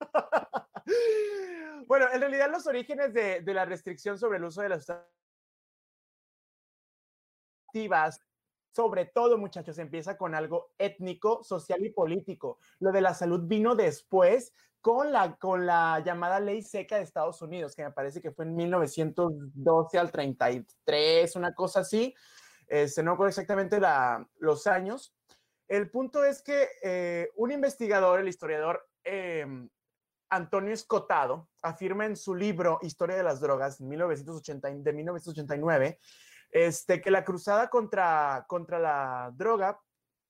[LAUGHS] bueno, en realidad los orígenes de, la restricción sobre el uso de las sustancias sobre todo muchachos, empieza con algo étnico, social y político. Lo de la salud vino después con la, llamada ley seca de Estados Unidos, que me parece que fue en 1912 al 33, una cosa así. Este, no recuerdo exactamente los años, el punto es que eh, un investigador, el historiador eh, Antonio Escotado, afirma en su libro Historia de las Drogas 1980, de 1989 este, que la cruzada contra, contra la droga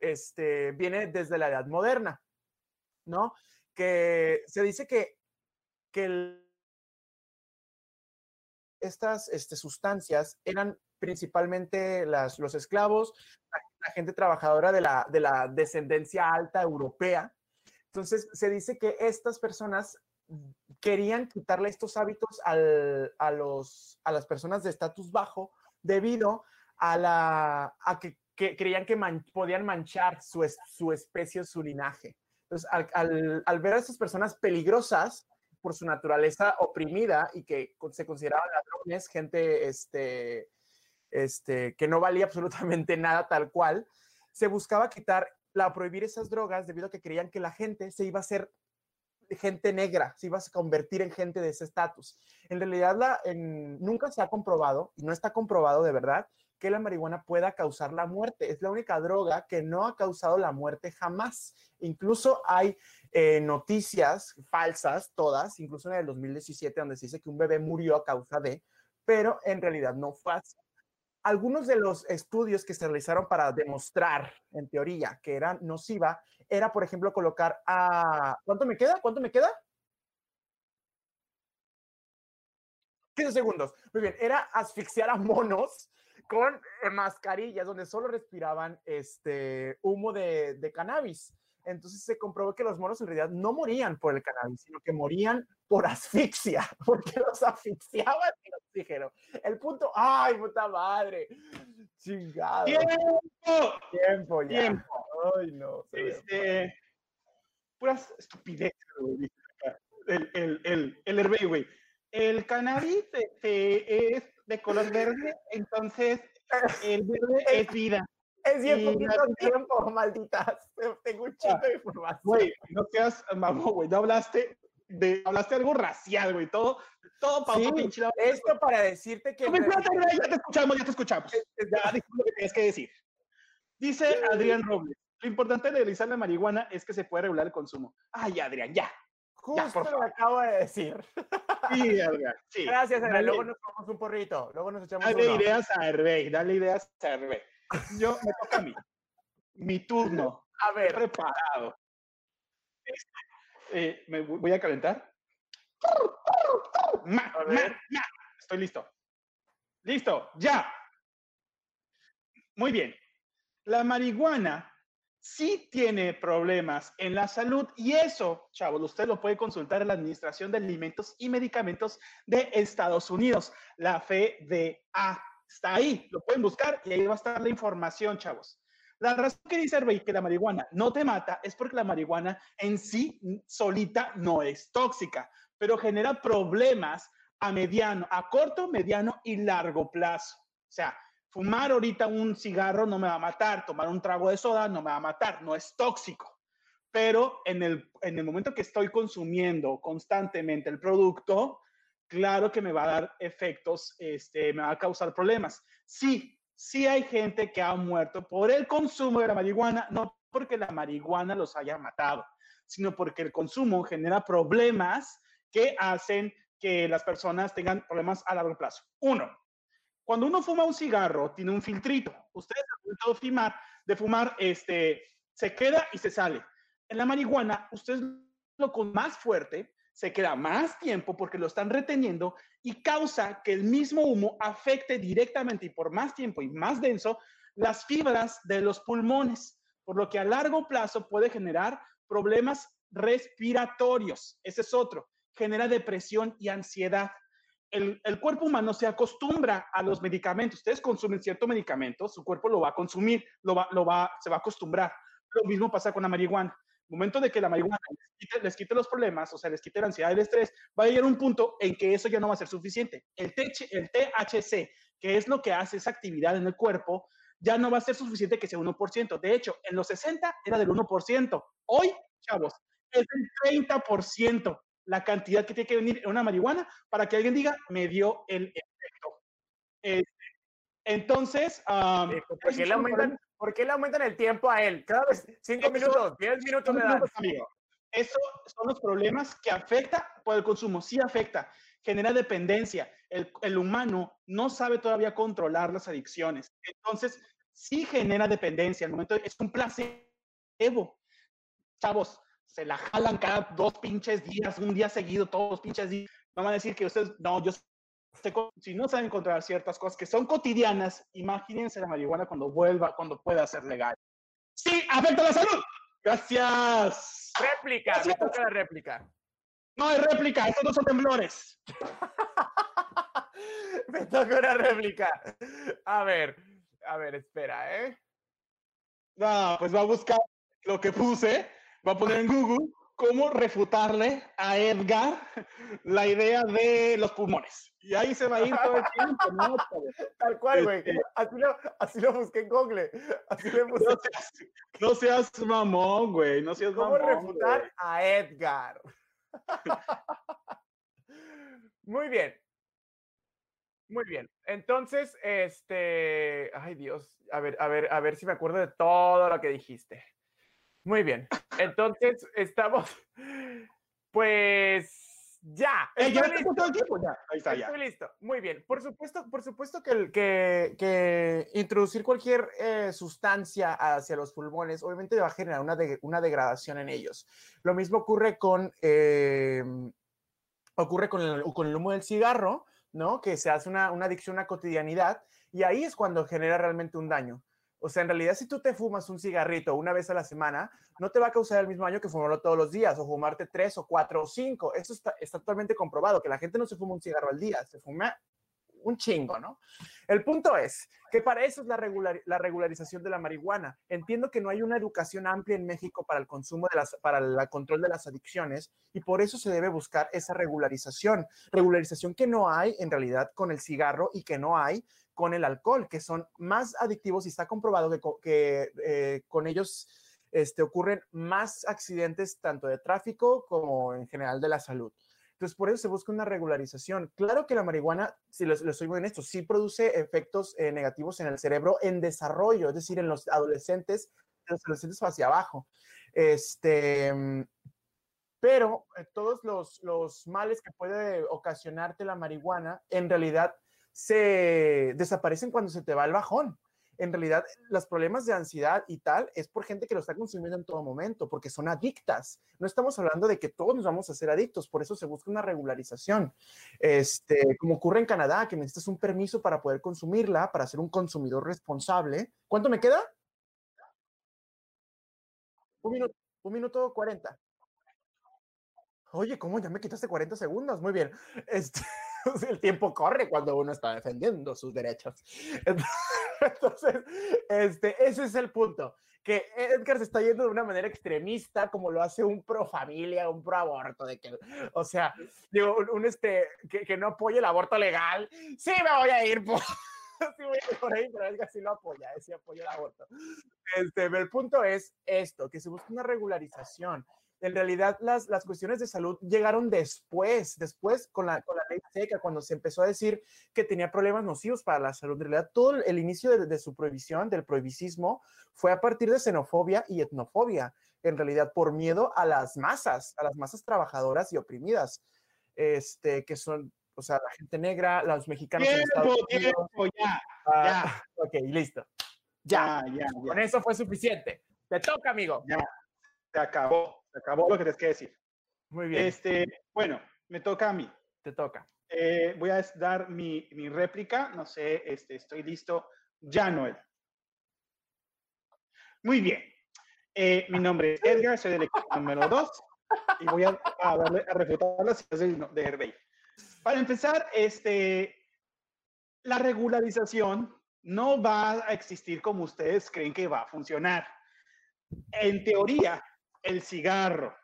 este, viene desde la Edad Moderna, ¿no? Que se dice que, que estas este, sustancias eran principalmente los esclavos, la, gente trabajadora de la descendencia alta europea. Entonces, se dice que estas personas querían quitarle estos hábitos a, los, a las personas de estatus bajo debido a, la, a que, creían que podían manchar su, su especie su linaje. Entonces, al, al- ver a estas personas peligrosas por su naturaleza oprimida y que se consideraban ladrones, gente este, este, que no valía absolutamente nada tal cual, se buscaba quitar, la prohibir esas drogas debido a que creían que la gente se iba a hacer gente negra, se iba a convertir en gente de ese estatus. En realidad, la, en- nunca se ha comprobado, y no está comprobado de verdad, que la marihuana pueda causar la muerte. Es la única droga que no ha causado la muerte jamás. Incluso hay eh, noticias falsas, todas, incluso en el 2017, donde se dice que un bebé murió a causa de, pero en realidad no fue así. Algunos de los estudios que se realizaron para demostrar, en teoría, que era nociva, era, por ejemplo, colocar a... ¿Cuánto me queda? ¿Cuánto me queda? 15 segundos. Muy bien, era asfixiar a monos con eh, mascarillas donde solo respiraban este humo de, de cannabis. Entonces se comprobó que los monos en realidad no morían por el cannabis, sino que morían por asfixia, [LAUGHS] porque los asfixiaban el oxígeno. El punto, ¡ay, puta madre! Chingado. ¡Tiempo! Tiempo ya. Tiempo. Ay, no. Este, puras estupideces, güey. El, el, el, el güey. El cannabis este, es de color verde, entonces el verde es [LAUGHS] vida. Es bien y poquito la- tiempo, malditas. Tengo un chingo de información. Güey, no seas mamón, güey. No hablaste de, hablaste algo racial, güey. Todo, todo para Sí, pinche. Esto para decirte que... No, ya te escuchamos, ya te escuchamos. Ya dijimos lo que tienes que decir. Dice Adrián Robles, lo importante de legalizar la marihuana es que se puede regular el consumo. Ay, Adrián, ya. Justo por lo favor. acabo de decir. Sí, Adrián, sí. Gracias. Dale, Luego nos tomamos un porrito. Luego nos echamos dale uno. ideas a Hervé, dale ideas a Hervé. Yo, me toca a mí. Mi turno. A ver, preparado. Este, eh, me voy a calentar. Estoy listo. Listo, ya. Muy bien. La marihuana sí tiene problemas en la salud y eso, chavos, usted lo puede consultar en la Administración de Alimentos y Medicamentos de Estados Unidos, la FDA. Está ahí, lo pueden buscar y ahí va a estar la información, chavos. La razón que dice Herbey que la marihuana no te mata es porque la marihuana en sí solita no es tóxica, pero genera problemas a mediano, a corto, mediano y largo plazo. O sea, fumar ahorita un cigarro no me va a matar, tomar un trago de soda no me va a matar, no es tóxico. Pero en el, en el momento que estoy consumiendo constantemente el producto, claro que me va a dar efectos, este, me va a causar problemas. Sí, sí hay gente que ha muerto por el consumo de la marihuana, no porque la marihuana los haya matado, sino porque el consumo genera problemas que hacen que las personas tengan problemas a largo plazo. Uno, cuando uno fuma un cigarro, tiene un filtrito. Ustedes han fumar, de fumar, este, se queda y se sale. En la marihuana, ustedes lo con más fuerte, se queda más tiempo porque lo están reteniendo y causa que el mismo humo afecte directamente y por más tiempo y más denso las fibras de los pulmones, por lo que a largo plazo puede generar problemas respiratorios. Ese es otro. Genera depresión y ansiedad el, cuerpo humano se acostumbra a los medicamentos. Ustedes consumen cierto medicamento, su cuerpo lo va a consumir, lo va, lo va, se va a acostumbrar. Lo mismo pasa con la marihuana. El momento de que la marihuana les quite, los problemas, o sea, les quite la ansiedad y el estrés, va a llegar un punto en que eso ya no va a ser suficiente. El, el THC, que es lo que hace esa actividad en el cuerpo, ya no va a ser suficiente que sea 1%. De hecho, en los 60 era del 1%. Hoy, chavos, es del 30% la cantidad que tiene que venir en una marihuana para que alguien diga, me dio el efecto. Este, entonces, ¿por, qué le aumentan, ¿por, qué le aumentan, el tiempo a él? Cada vez, cinco minutos, diez minutos de edad. Eso son los problemas que afecta por el consumo, sí afecta, genera dependencia. El, el humano no sabe todavía controlar las adicciones. Entonces, sí genera dependencia. El momento es un placebo. Chavos, se la jalan cada dos pinches días, un día seguido, todos los pinches días. No van a decir que ustedes, no, yo si no saben encontrar ciertas cosas que son cotidianas, imagínense la marihuana cuando vuelva, cuando pueda ser legal. Sí, afecta la salud. Gracias. Réplica, me toca la réplica. No hay réplica, estos no son temblores. [LAUGHS] me toca una réplica. A ver, a ver, espera, ¿eh? No, pues va a buscar lo que puse va a poner en Google cómo refutarle a Edgar la idea de los pulmones. Y ahí se va a ir todo el tiempo, ¿no? [LAUGHS] Tal cual, güey. Este así, lo, así lo busqué en Google. Así lo busqué. No, seas, mamón, güey. No seas ¿Cómo refutar a Edgar? [LAUGHS] Muy bien. Muy bien. Entonces, este. Ay, Dios. A ver, a ver, a ver si me acuerdo de todo lo que dijiste. Muy bien. Entonces, estamos, [LAUGHS] pues, ya. Eh, ya todo el tiempo, ya. Ahí está, ya. Estoy listo. Muy bien. Por supuesto, por supuesto que, que, que introducir cualquier eh, sustancia hacia los pulmones, obviamente va a generar una, una degradación en ellos. Lo mismo ocurre con, em, ocurre con el, con el humo del cigarro, ¿no? Que se hace una, una adicción a cotidianidad y ahí es cuando genera realmente un daño. O sea, en realidad, si tú te fumas un cigarrito una vez a la semana, no te va a causar el mismo daño que fumarlo todos los días o fumarte tres o cuatro o cinco. Eso está, está totalmente comprobado, que la gente no se fuma un cigarro al día, se fuma un chingo, ¿no? El punto es que para eso es la, la regularización de la marihuana. Entiendo que no hay una educación amplia en México para el consumo de las, para el control de las adicciones y por eso se debe buscar esa regularización. Regularización que no hay en realidad con el cigarro y que no hay con el alcohol, que son más adictivos y está comprobado que, eh, con ellos este, ocurren más accidentes tanto de tráfico como en general de la salud. Entonces, por eso se busca una regularización. Claro que la marihuana, si les soy muy honesto, sí produce efectos eh, negativos en el cerebro en desarrollo, es decir, en los adolescentes, en los adolescentes hacia abajo. Este, pero eh, todos los males que puede ocasionarte la marihuana, en realidad se desaparecen cuando se te va el bajón. en realidad los problemas de ansiedad y tal es por gente que lo está consumiendo en todo momento, porque son adictas. No estamos hablando de que todos nos vamos a hacer adictos, por eso se busca una regularización. Este, como ocurre en Canadá, que necesitas un permiso para poder consumirla, para ser un consumidor responsable. ¿Cuánto me queda? Un minuto, un minuto cuarenta. Oye, ¿cómo ya me quitaste 40 segundos? Muy bien. Este, [LAUGHS] el tiempo corre cuando uno está defendiendo sus derechos. [LAUGHS] Entonces, este, ese es el punto. Que Edgar se está yendo de una manera extremista, como lo hace un pro familia, un pro aborto, de que, o sea, digo, un, este, que, que, no apoye el aborto legal. Sí, me voy a ir por, [LAUGHS] sí voy a ir por ahí, pero Edgar sí lo apoya, sí apoya el aborto. Este, el punto es esto, que se busca una regularización en realidad las, las cuestiones de salud llegaron después, después con la, con la ley seca, cuando se empezó a decir que tenía problemas nocivos para la salud. En realidad, todo el inicio de, de su prohibición, del prohibicismo, fue a partir de xenofobia y etnofobia, en realidad por miedo a las masas, a las masas trabajadoras y oprimidas, este, que son, o sea, la gente negra, los mexicanos. Tiempo, tiempo, ya, ah, ya. [LAUGHS] Ok, listo. Ya, ya, ya, Con eso fue suficiente. Te toca, amigo. Ya, se acabó acabó lo que tienes que decir. Muy bien. Este, bueno, me toca a mí. Te toca. Eh, voy a dar mi, mi, réplica. No sé, este, estoy listo. Ya, Noel. Muy bien. Eh, mi nombre es Edgar, soy del equipo número 2 y voy a, a, darle, a refutar las ideas de Herbey. Para empezar, este, la regularización no va a existir como ustedes creen que va a funcionar. En teoría, el cigarro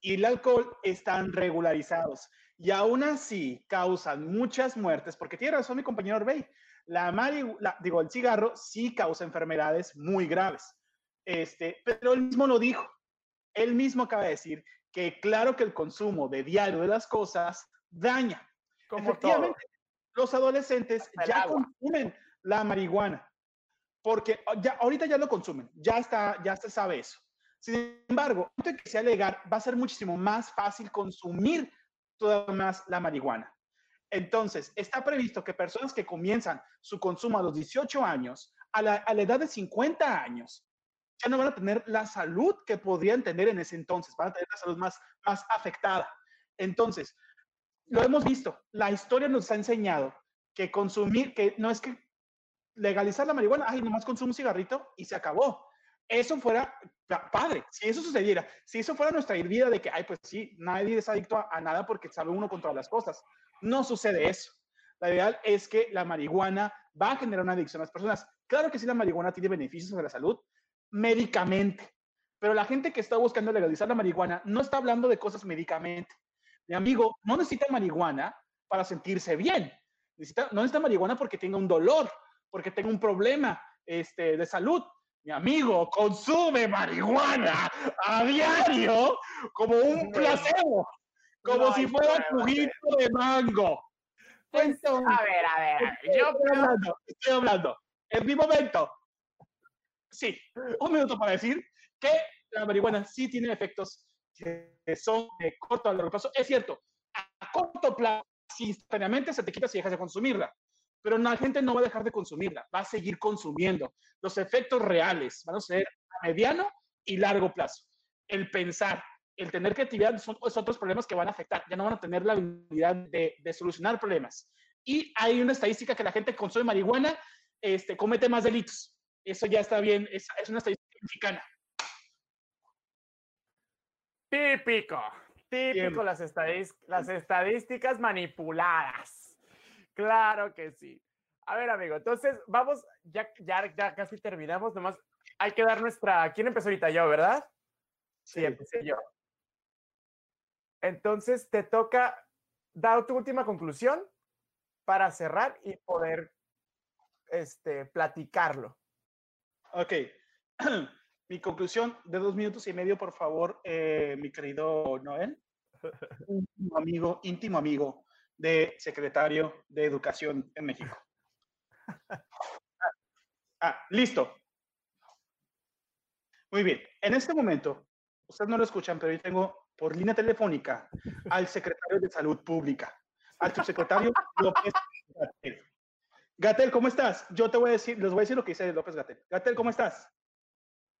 y el alcohol están regularizados y aún así causan muchas muertes, porque tiene razón mi compañero Orbey, la, la digo, el cigarro sí causa enfermedades muy graves, este, pero él mismo lo dijo, él mismo acaba de decir que claro que el consumo de diario de las cosas daña. Como Efectivamente, los adolescentes ya consumen la marihuana, porque ya, ahorita ya lo consumen, ya, está, ya se sabe eso. Sin embargo, antes que sea legal, va a ser muchísimo más fácil consumir toda más la marihuana. Entonces, está previsto que personas que comienzan su consumo a los 18 años, a la, a la, edad de 50 años, ya no van a tener la salud que podrían tener en ese entonces, van a tener la salud más, más afectada. Entonces, lo hemos visto, la historia nos ha enseñado que consumir, que no es que legalizar la marihuana, ay, nomás consumo un cigarrito y se acabó eso fuera padre, si eso sucediera, si eso fuera nuestra vida de que, ay, pues sí, nadie es adicto a, nada porque sabe uno contra las cosas. No sucede eso. La ideal es que la marihuana va a generar una adicción a las personas. Claro que sí, la marihuana tiene beneficios sobre la salud, médicamente, pero la gente que está buscando legalizar la marihuana no está hablando de cosas médicamente. Mi amigo no necesita marihuana para sentirse bien. Necesita, no necesita marihuana porque tenga un dolor, porque tenga un problema este, de salud mi amigo consume marihuana a diario como un placebo, como si fuera juguito de mango. Entonces, a ver, a ver, yo estoy hablando, estoy hablando. En mi momento, sí, un minuto para decir que la marihuana sí tiene efectos que son de corto a largo plazo. Es cierto, a corto plazo, instantáneamente se te quita si dejas de consumirla pero la gente no va a dejar de consumirla, va a seguir consumiendo. Los efectos reales van a ser a mediano y largo plazo. El pensar, el tener creatividad son, otros problemas que van a afectar, ya no van a tener la habilidad de, de solucionar problemas. Y hay una estadística que la gente que consume marihuana este, comete más delitos. Eso ya está bien, es, es una estadística mexicana. Típico, típico las, las estadísticas manipuladas. Claro que sí. A ver, amigo, entonces vamos, ya, ya, ya casi terminamos, nomás hay que dar nuestra... ¿Quién empezó ahorita? Yo, ¿verdad? Sí, empecé yo. Entonces te toca dar tu última conclusión para cerrar y poder este, platicarlo. Ok. [CLEARS THROAT] Mi conclusión de dos minutos y medio, por favor, eh, mi querido Noel. [LAUGHS] Íntimo amigo, íntimo amigo de secretario de Educación en México. [LAUGHS] Ah, listo. Muy bien. En este momento, ustedes no lo escuchan, pero yo tengo por línea telefónica al secretario de Salud Pública, al subsecretario [LAUGHS] López Gatel, ¿cómo estás? Yo te voy a decir, les voy a decir lo que dice López Gatel. Gatel, ¿cómo estás?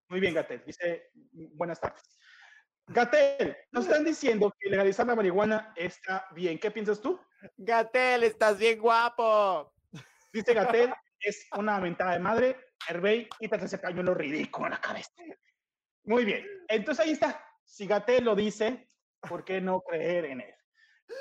Muy bien, Gatel. Dice, buenas tardes. Gatel, nos están diciendo que legalizar la marihuana está bien. ¿Qué piensas tú? Gatel, estás bien guapo. Dice Gatel, es una mentada de madre. Hervey, quítate ese pañuelo ridículo en la cabeza. Muy bien. Entonces ahí está. Si Gatel lo dice, ¿por qué no creer en él?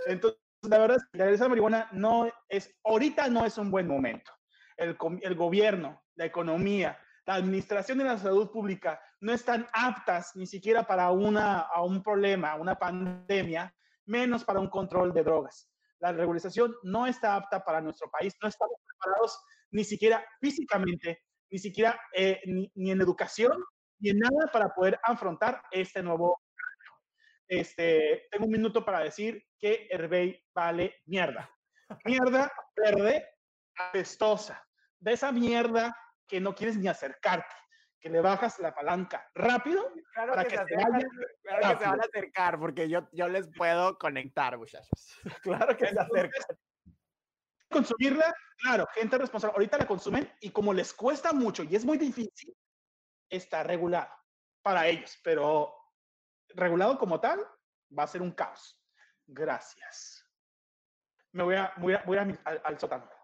Entonces, la verdad es que legalizar la marihuana no es, ahorita no es un buen momento. El, el gobierno, la economía, la administración de la salud pública no están aptas ni siquiera para una, a un problema, una pandemia, menos para un control de drogas. La regularización no está apta para nuestro país, no estamos preparados ni siquiera físicamente, ni siquiera eh, ni, ni, en educación, ni en nada para poder afrontar este nuevo. Este, tengo un minuto para decir que Herbey vale mierda. Mierda verde, apestosa. De esa mierda que no quieres ni acercarte, que le bajas la palanca rápido claro para que, que, se, te acercan, vaya claro que se van a acercar porque yo, yo les puedo conectar, muchachos. [LAUGHS] Claro que se acercan. Consumirla, claro, gente responsable. Ahorita la consumen y como les cuesta mucho y es muy difícil, está regulado para ellos, pero regulado como tal va a ser un caos. Gracias. Me voy a, voy a, voy a al, al sótano.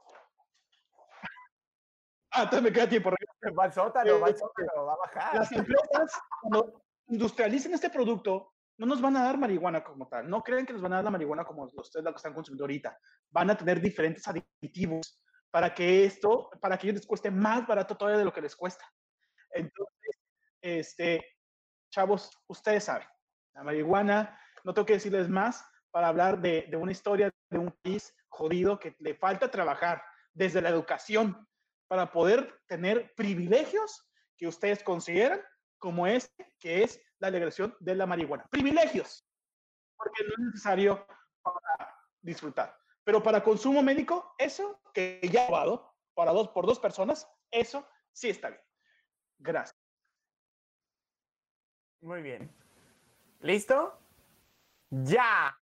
Ah, entonces me queda tiempo. Va al sótano, va al sótano, va a bajar. Las empresas, cuando industrialicen este producto, no nos van a dar marihuana como tal. No creen que nos van a dar la marihuana como ustedes la que están consumiendo ahorita. Van a tener diferentes aditivos para que esto, para que ellos les cueste más barato todavía de lo que les cuesta. Entonces, este, chavos, ustedes saben, la marihuana, no tengo que decirles más para hablar de, de una historia de un país jodido que le falta trabajar desde la educación para poder tener privilegios que ustedes consideran como este, que es la legalización de la marihuana. Privilegios, porque no es necesario para disfrutar. Pero para consumo médico, eso que ya probado, para dos, por dos personas, eso sí está bien. Gracias. Muy bien. ¿Listo? Ya.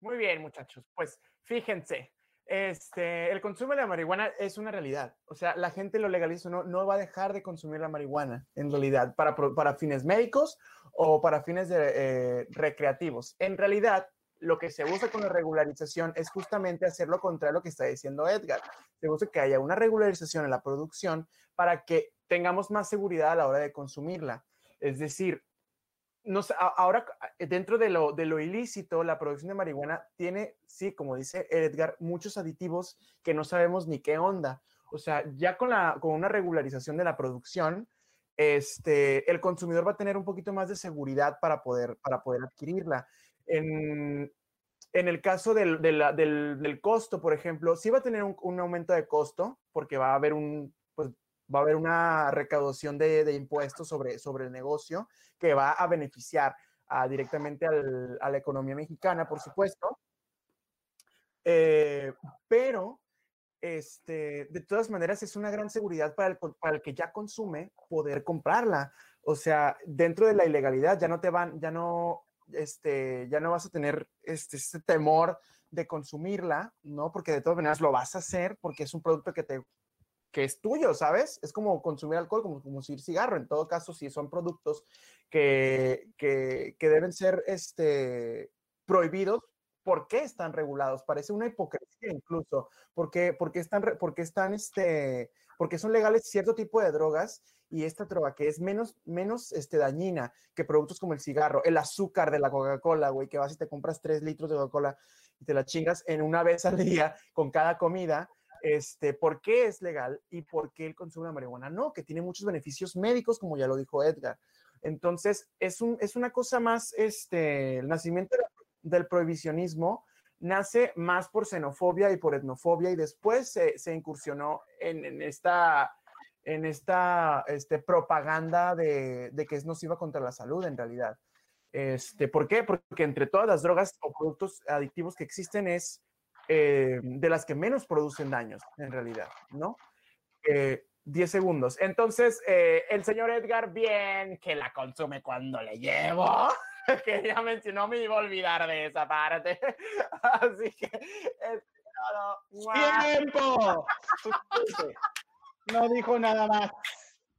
Muy bien, muchachos. Pues fíjense, este, el consumo de la marihuana es una realidad. O sea, la gente lo legaliza, no, no va a dejar de consumir la marihuana en realidad para, para fines médicos o para fines eh, recreativos. En realidad, lo que se busca con la regularización es justamente hacer lo contrario a lo que está diciendo Edgar. Se busca que haya una regularización en la producción para que tengamos más seguridad a la hora de consumirla. Es decir, ahora dentro de lo, de lo ilícito, la producción de marihuana tiene, sí, como dice Edgar, muchos aditivos que no sabemos ni qué onda. O sea, ya con, la, con una regularización de la producción, este, el consumidor va a tener un poquito más de seguridad para poder, para poder adquirirla. En, en el caso del, del, del, del, costo, por ejemplo, sí va a tener un, un, aumento de costo porque va a haber un, va a haber una recaudación de, de, impuestos sobre, sobre el negocio que va a beneficiar a, directamente a la economía mexicana, por supuesto. Eh, pero, este, de todas maneras, es una gran seguridad para el, para el que ya consume poder comprarla. O sea, dentro de la ilegalidad ya no te van, ya no, este, ya no vas a tener este, este temor de consumirla, ¿no? Porque de todas maneras lo vas a hacer porque es un producto que te que es tuyo, ¿sabes? Es como consumir alcohol, como consumir cigarro. En todo caso, si son productos que, que, que deben ser este, prohibidos, ¿por qué están regulados? Parece una hipocresía incluso. ¿Por qué, están, por están este, porque son legales cierto tipo de drogas y esta droga que es menos, menos este, dañina que productos como el cigarro, el azúcar de la Coca-Cola, güey, que vas y te compras tres litros de Coca-Cola y te la chingas en una vez al día con cada comida, este, ¿por qué es legal y por qué el consumo de marihuana no? Que tiene muchos beneficios médicos, como ya lo dijo Edgar. Entonces, es, un, es una cosa más, este, el nacimiento del prohibicionismo nace más por xenofobia y por etnofobia y después se, incursionó en, esta, esta este, propaganda de, de, que es nociva contra la salud en realidad. Este, ¿Por qué? Porque entre todas las drogas o productos adictivos que existen es eh, de las que menos producen daños, en realidad, ¿no? Eh, 10 segundos. Entonces, eh, el señor Edgar, bien que la consume cuando le llevo, [LAUGHS] que ya mencionó, me iba a olvidar de esa parte. [LAUGHS] Así que, eh, ¡Tiempo! No dijo nada más,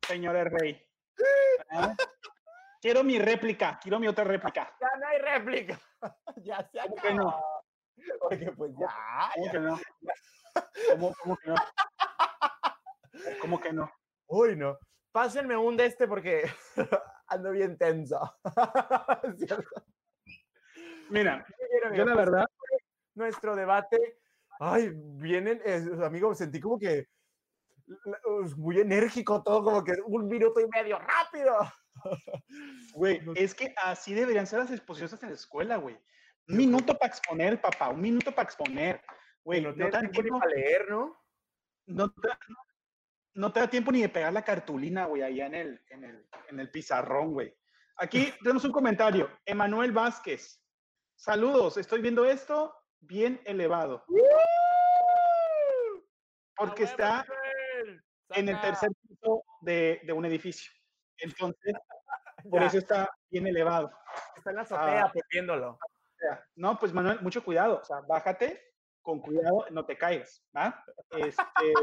señor rey. ¿Eh? Quiero mi réplica, quiero mi otra réplica. Ya no hay réplica. [LAUGHS] Ya se acabó. ¿Cómo que no? Porque pues ya. ¿Cómo ya. que no? ¿Cómo, cómo que no? ¿Cómo que no? Uy, no. Pásenme un de este porque [LAUGHS] ando bien tenso. [LAUGHS] Mira, Mira, yo la pues, verdad, nuestro debate, ay, vienen, eh, amigo, sentí como que uh, muy enérgico todo, como que un minuto y medio, rápido. güey, [LAUGHS] es que así deberían ser las exposiciones en la escuela, güey. Un minuto para exponer, papá, un minuto para exponer. Güey, no no, te da tiempo ni tiempo, para leer, ¿no? no te, no te da tiempo ni de pegar la cartulina, güey, allá en el, en el, en el pizarrón, güey. Aquí [LAUGHS] tenemos un comentario. Emanuel Vázquez. Saludos, estoy viendo esto bien elevado. Porque ¡A está en el tercer piso de, de un edificio. Entonces, [LAUGHS] por eso está bien elevado. está en la azotea Ah. poniéndolo. Sea, No, pues Manuel, mucho cuidado. O sea, bájate con cuidado, no te caigas. ¿va? Este,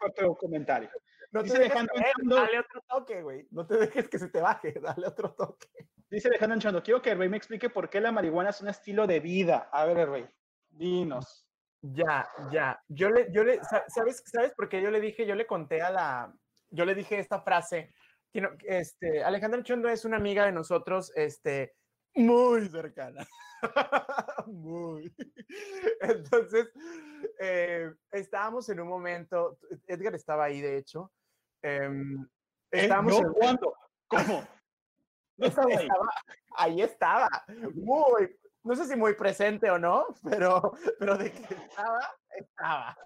otro comentario. No Dice te dejes Alejandro caer, Anchondo- dale otro toque, güey. No te dejes que se te baje, [LAUGHS] dale otro toque. Dice Alejandro Anchondo, quiero que el rey me explique por qué la marihuana es un estilo de vida. A ver, el rey, dinos. Ya, ya. Yo le, yo le, sa- ¿sabes, sabes por qué yo le dije, yo le conté a la, yo le dije esta frase, que no- este, Alejandra Chondo es una amiga de nosotros, este, muy cercana. [LAUGHS] muy. Entonces, eh, estábamos en un momento, Edgar estaba ahí, de hecho. em, ¿Eh? estábamos ¿No? en- ¿Cuándo? ¿Cómo? [LAUGHS] No estaba ahí. estaba- ahí estaba, muy, no sé si muy presente o no, pero, pero de que estaba, estaba.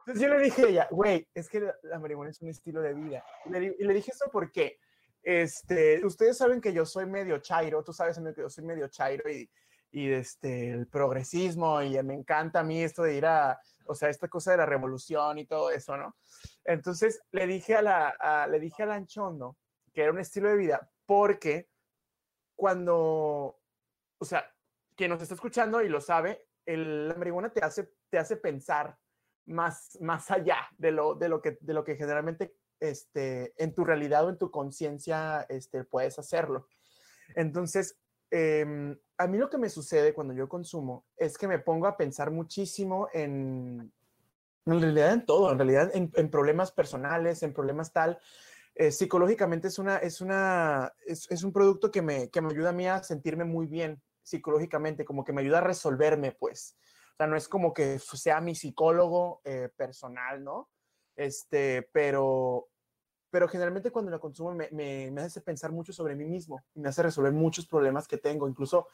Entonces yo le dije a ella, güey, es que la, marihuana es un estilo de vida. Y le, y le dije eso porque, este, ustedes saben que yo soy medio chairo, tú sabes que yo soy medio chairo y, y este, el progresismo y me encanta a mí esto de ir a, o sea, esta cosa de la revolución y todo eso, ¿no? Entonces le dije a la, a- le dije al anchondo que era un estilo de vida porque cuando, o sea, quien nos está escuchando y lo sabe, el, la marihuana te hace, te hace pensar más, más allá de lo, de, lo que, de lo que generalmente este, en tu realidad o en tu conciencia este, puedes hacerlo. Entonces, em, a mí lo que me sucede cuando yo consumo es que me pongo a pensar muchísimo en, en realidad en todo, en realidad en, problemas personales, en problemas tal. Eh, psicológicamente es, una, es, una, es, un producto que me, que me ayuda a mí a sentirme muy bien psicológicamente, como que me ayuda a resolverme, pues. O sea, no es como que sea mi psicólogo eh, personal, ¿no? Este, pero, pero generalmente cuando lo consumo me, me, me hace pensar mucho sobre mí mismo y me hace resolver muchos problemas que tengo, incluso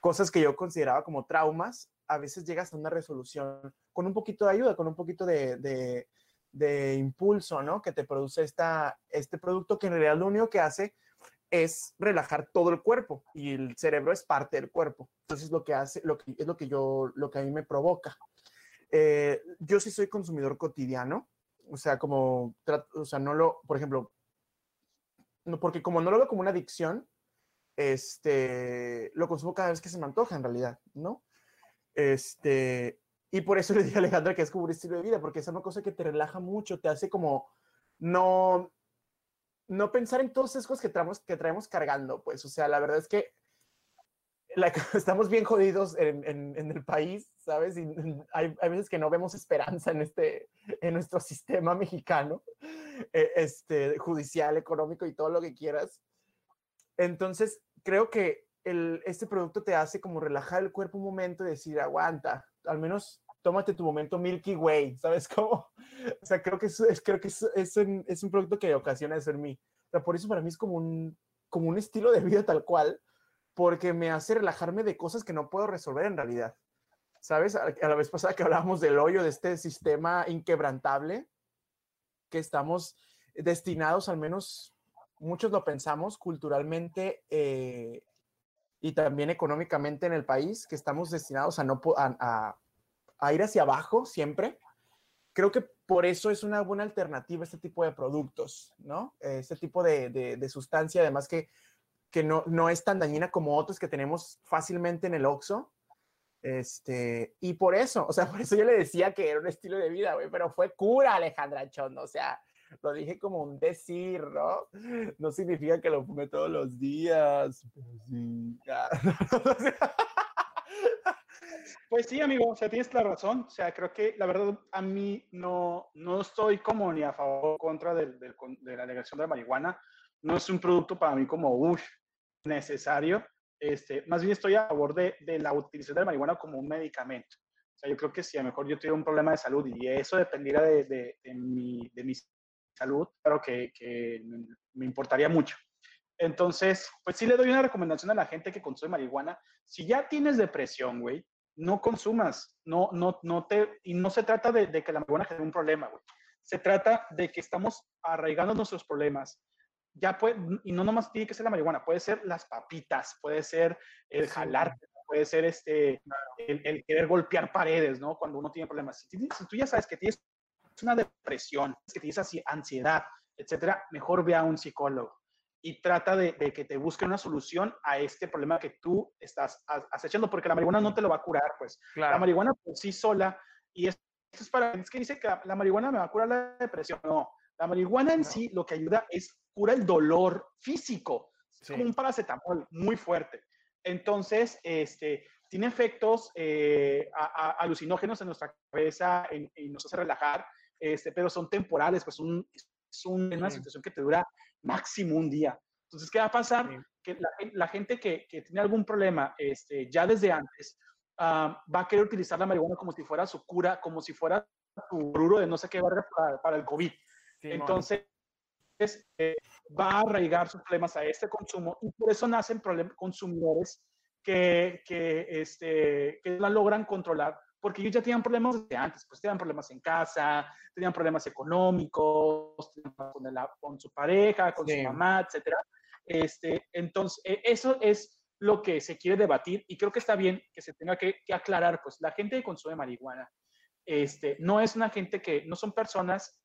cosas que yo consideraba como traumas, a veces llegas a una resolución con un poquito de ayuda, con un poquito de, de, de impulso, ¿no? Que te produce esta, este producto que en realidad lo único que hace es relajar todo el cuerpo y el cerebro es parte del cuerpo. Entonces lo que hace, lo que, es lo que yo, lo que a mí me provoca. Eh, yo sí soy consumidor cotidiano, o sea, como, o sea, no lo, por ejemplo, no, porque como no lo veo como una adicción, este, lo consumo cada vez que se me antoja en realidad, ¿no? Este, y por eso le dije a Alejandra que es como un de vida, porque es una cosa que te relaja mucho, te hace como no, no pensar en todas esas cosas que traemos, que traemos cargando, pues, o sea, la verdad es que [LAUGHS] estamos bien jodidos en, en- en el país, ¿sabes? Y hay, hay veces que no vemos esperanza en, este, en nuestro sistema mexicano, eh, este, judicial, económico y todo lo que quieras. Entonces, creo que el, este producto te hace como relajar el cuerpo un momento y decir, aguanta, al menos tómate tu momento Milky Way, ¿sabes [LAUGHS] cómo? O sea, creo que, es, es- creo que es, es un, es un producto que ocasiona eso en mí. O sea, por eso para mí es como un, como un estilo de vida tal cual, porque me hace relajarme de cosas que no puedo resolver en realidad. ¿Sabes? A, la vez pasada que hablábamos del hoyo de este sistema inquebrantable, que estamos destinados, al menos muchos lo pensamos culturalmente eh, y también económicamente en el país, que estamos destinados a, no, a, a- a ir hacia abajo siempre. Creo que por eso es una buena alternativa este tipo de productos, ¿no? Eh, Este tipo de, de- de sustancia, además que, que no, no es tan dañina como otros que tenemos fácilmente en el Oxxo. Este, y por eso, o sea, [LAUGHS] por eso yo le decía que era un estilo de vida, güey, pero fue cura Alejandra Chondo, o sea, lo dije como un decir, ¿no? No significa que lo fume todos los días, pero sí. [LAUGHS] Pues sí, amigo, o sea, tienes la razón. O sea, creo que la verdad a mí no, no estoy como ni a favor o contra del, de la negación de la marihuana. No es un producto para mí como, uff, necesario. Este, más bien estoy a favor de, de, la utilización de la marihuana como un medicamento. O sea, yo creo que si a lo mejor yo tuviera un problema de salud y eso dependiera de, de, de mi, de mi salud, pero que, que me importaría mucho. Entonces, pues sí le doy una recomendación a la gente que consume marihuana. Si ya tienes depresión, güey, no consumas, no, no, no te, y no se trata de, de que la marihuana genere un problema, güey. Se trata de que estamos arraigando nuestros problemas. Ya puede, y no nomás tiene que ser la marihuana, puede ser las papitas, puede ser el jalar, puede ser este, el, el, querer golpear paredes, ¿no? Cuando uno tiene problemas. Si, si tú ya sabes que tienes una depresión, que tienes ansiedad, etcétera, mejor ve a un psicólogo y trata de, de, que te busque una solución a este problema que tú estás acechando, porque la marihuana no te lo va a curar, pues. Claro. La marihuana por sí sola, y esto es para, es que dice que la, la, marihuana me va a curar la depresión. No, la marihuana en no. sí lo que ayuda es cura el dolor físico. Es sí. como un paracetamol muy fuerte. Entonces, este, tiene efectos eh, a, a, alucinógenos en nuestra cabeza y, y nos hace relajar, este, pero son temporales, pues un, es una sí. situación que te dura máximo un día. Entonces, ¿qué va a pasar? Sí. Que la, la, gente que, que, tiene algún problema este, ya desde antes uh, va a querer utilizar la marihuana como si fuera su cura, como si fuera su bruro de no sé qué para, para el COVID. Sí, Entonces, eh, va a arraigar sus problemas a este consumo y por eso nacen consumidores que, que, este, que la logran controlar porque ellos ya tenían problemas desde antes, pues tenían problemas en casa, tenían problemas económicos, con, el, con su pareja, con sí. su mamá, etcétera. Este, entonces, e, eso es lo que se quiere debatir y creo que está bien que se tenga que, que aclarar, pues la gente que consume marihuana este, no es una gente que, no son personas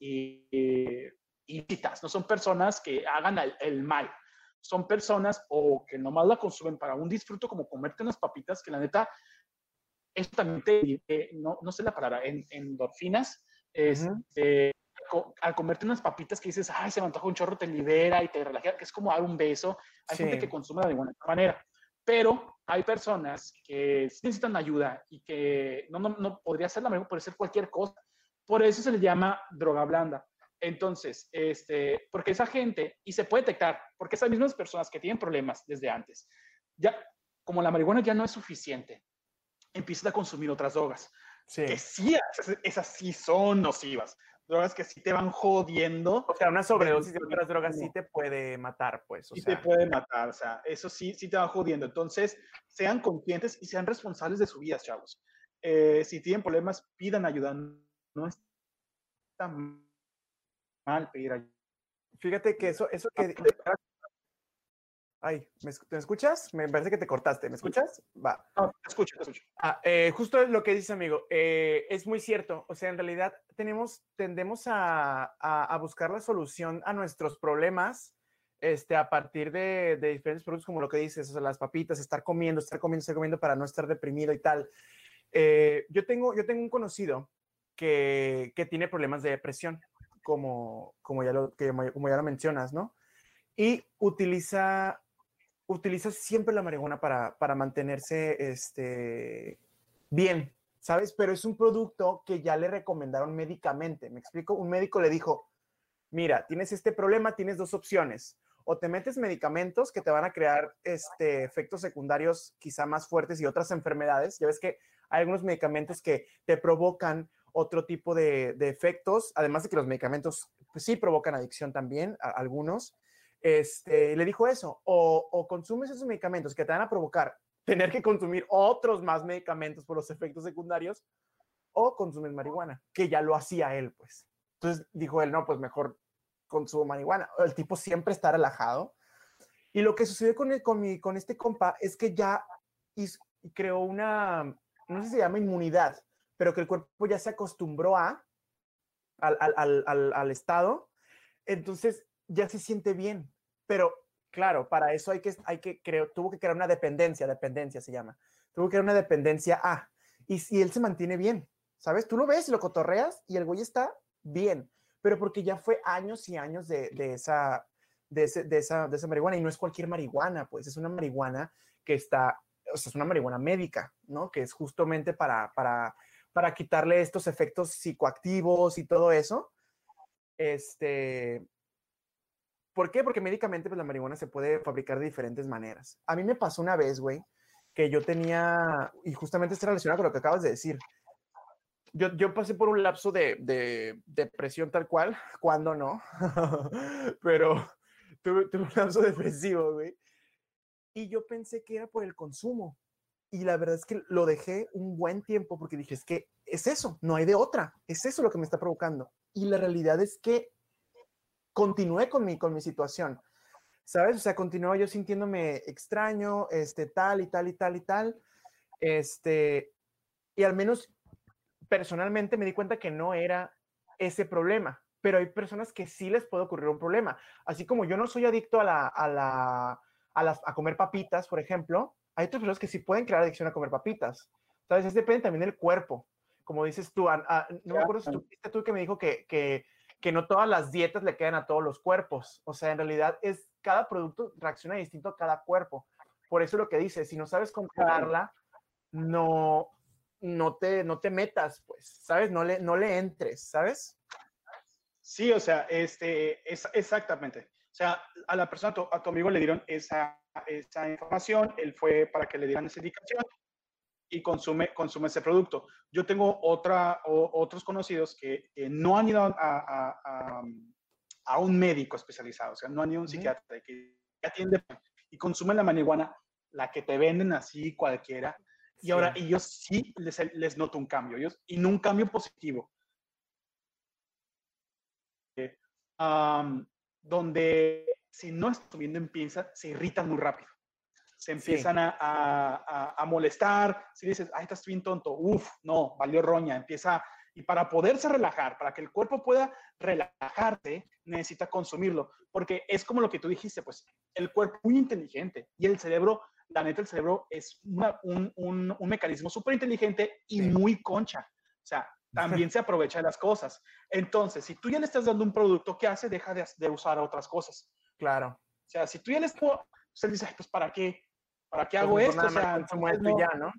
eh, ilícitas, no son personas que hagan el, el mal, son personas o que nomás la consumen para un disfruto como comerte unas papitas que la neta esto también te, eh, no, no sé la palabra, en, endorfinas, este, uh -huh. al comerte unas papitas que dices, ay, se me antoja un chorro, te libera y te relaja, que es como dar un beso. Hay sí. gente que consume de igual manera, pero hay personas que necesitan ayuda y que no, no, no podría ser la misma, puede ser cualquier cosa. Por eso se le llama droga blanda. Entonces, este, porque esa gente, y se puede detectar, porque esas mismas personas que tienen problemas desde antes, ya, como la marihuana ya no es suficiente, empiezas a consumir otras drogas. Sí. Que sí, esas, esas, sí son nocivas. Drogas que sí te van jodiendo. O sea, una sobredosis de otras drogas sí te puede matar, pues. O sí sea. te puede matar, o sea, eso sí, sí te va jodiendo. Entonces, sean conscientes y sean responsables de su vida, chavos. Eh, si tienen problemas, pidan ayuda. No está mal pedir ayuda. Fíjate que eso, eso que Ay, ¿me, ¿me, escuchas? Me parece que te cortaste. ¿Me escuchas? Va. No, te escucho, te escucho. Ah, eh, justo lo que dice, amigo. Eh, es muy cierto. O sea, en realidad tenemos, tendemos a, a, a, buscar la solución a nuestros problemas este, a partir de, de, diferentes productos, como lo que dices, o sea, las papitas, estar comiendo, estar comiendo, estar comiendo para no estar deprimido y tal. Eh, yo, tengo, yo tengo un conocido que, que tiene problemas de depresión, como, como, ya lo, como ya lo mencionas, ¿no? Y utiliza utilizas siempre la marihuana para, para mantenerse este, bien, ¿sabes? Pero es un producto que ya le recomendaron médicamente. ¿Me explico? Un médico le dijo, mira, tienes este problema, tienes dos opciones. O te metes medicamentos que te van a crear este, efectos secundarios quizá más fuertes y otras enfermedades. Ya ves que hay algunos medicamentos que te provocan otro tipo de, de efectos, además de que los medicamentos pues, sí provocan adicción también, a, algunos este, le dijo eso, o, o, consumes esos medicamentos que te van a provocar tener que consumir otros más medicamentos por los efectos secundarios, o consumes marihuana, que ya lo hacía él, pues. Entonces dijo él, no, pues mejor consumo marihuana. El tipo siempre está relajado. Y lo que sucedió con, el, con, mi, con este compa es que ya hizo, creó una, no sé si se llama inmunidad, pero que el cuerpo ya se acostumbró a, al, al, al, al estado. Entonces ya se siente bien. Pero claro, para eso hay que, hay que creo, tuvo que crear una dependencia, dependencia se llama. tuvo que crear una dependencia a. Y si él se mantiene bien, ¿sabes? Tú lo ves lo cotorreas y el güey está bien, pero porque ya fue años y años de, de esa, de, de, esa, de esa marihuana y no es cualquier marihuana, pues es una marihuana que está, o sea, es una marihuana médica, ¿no? Que es justamente para, para, para quitarle estos efectos psicoactivos y todo eso. Este, ¿Por qué? Porque médicamente pues, la marihuana se puede fabricar de diferentes maneras. A mí me pasó una vez, güey, que yo tenía, y justamente está relacionado con lo que acabas de decir. Yo, yo pasé por un lapso de, de depresión tal cual, cuando no, [LAUGHS] pero tuve, tuve un lapso depresivo, güey. Y yo pensé que era por el consumo. Y la verdad es que lo dejé un buen tiempo porque dije, es que es eso, no hay de otra, es eso lo que me está provocando. Y la realidad es que continué con mi, con mi situación, ¿sabes? O sea, continuaba yo sintiéndome extraño, este, tal y tal y tal y tal, este, y al menos personalmente me di cuenta que no era ese problema, pero hay personas que sí les puede ocurrir un problema. Así como yo no soy adicto a, la, a, la, a, a comer papitas, por ejemplo, hay otras personas que sí pueden crear adicción a comer papitas. ¿Sabes? Es depende también del cuerpo. Como dices tú, no me acuerdo si tú, tú que me dijo que, que que no todas las dietas le quedan a todos los cuerpos. O sea, en realidad es cada producto reacciona distinto a cada cuerpo. Por eso lo que dice, si no sabes controlarla, no, no, te, no te metas, pues, ¿sabes? No le, no le entres, ¿sabes? Sí, o sea, este, es, exactamente. O sea, a la persona, a tu, amigo le dieron esa, esa información, él fue para que le dieran esa indicación y consume, consume ese producto. Yo tengo otra, otros conocidos que, no han ido a, a, un médico especializado, o sea, no han ido a un psiquiatra que atiende y consumen la marihuana, la que te venden así cualquiera. Y ahora ellos sí les, les noto un cambio, ellos, y no un cambio positivo. donde si no están viendo en pinza, se irritan muy rápido. Se empiezan a, a, molestar, si dices, ay, estás bien tonto, uff, no, valió roña, empieza, y para poderse relajar, para que el cuerpo pueda relajarse, necesita consumirlo, porque es como lo que tú dijiste, pues el cuerpo es muy inteligente y el cerebro, la neta, el cerebro es un, un, un, mecanismo súper inteligente y muy concha, o sea, también se aprovecha de las cosas. Entonces, si tú ya le estás dando un producto, ¿qué hace? Deja de, de usar otras cosas. Claro. O sea, si tú ya le estás, usted dice, pues, ¿para qué? ¿Para qué hago esto? O sea, no, ya, ¿no?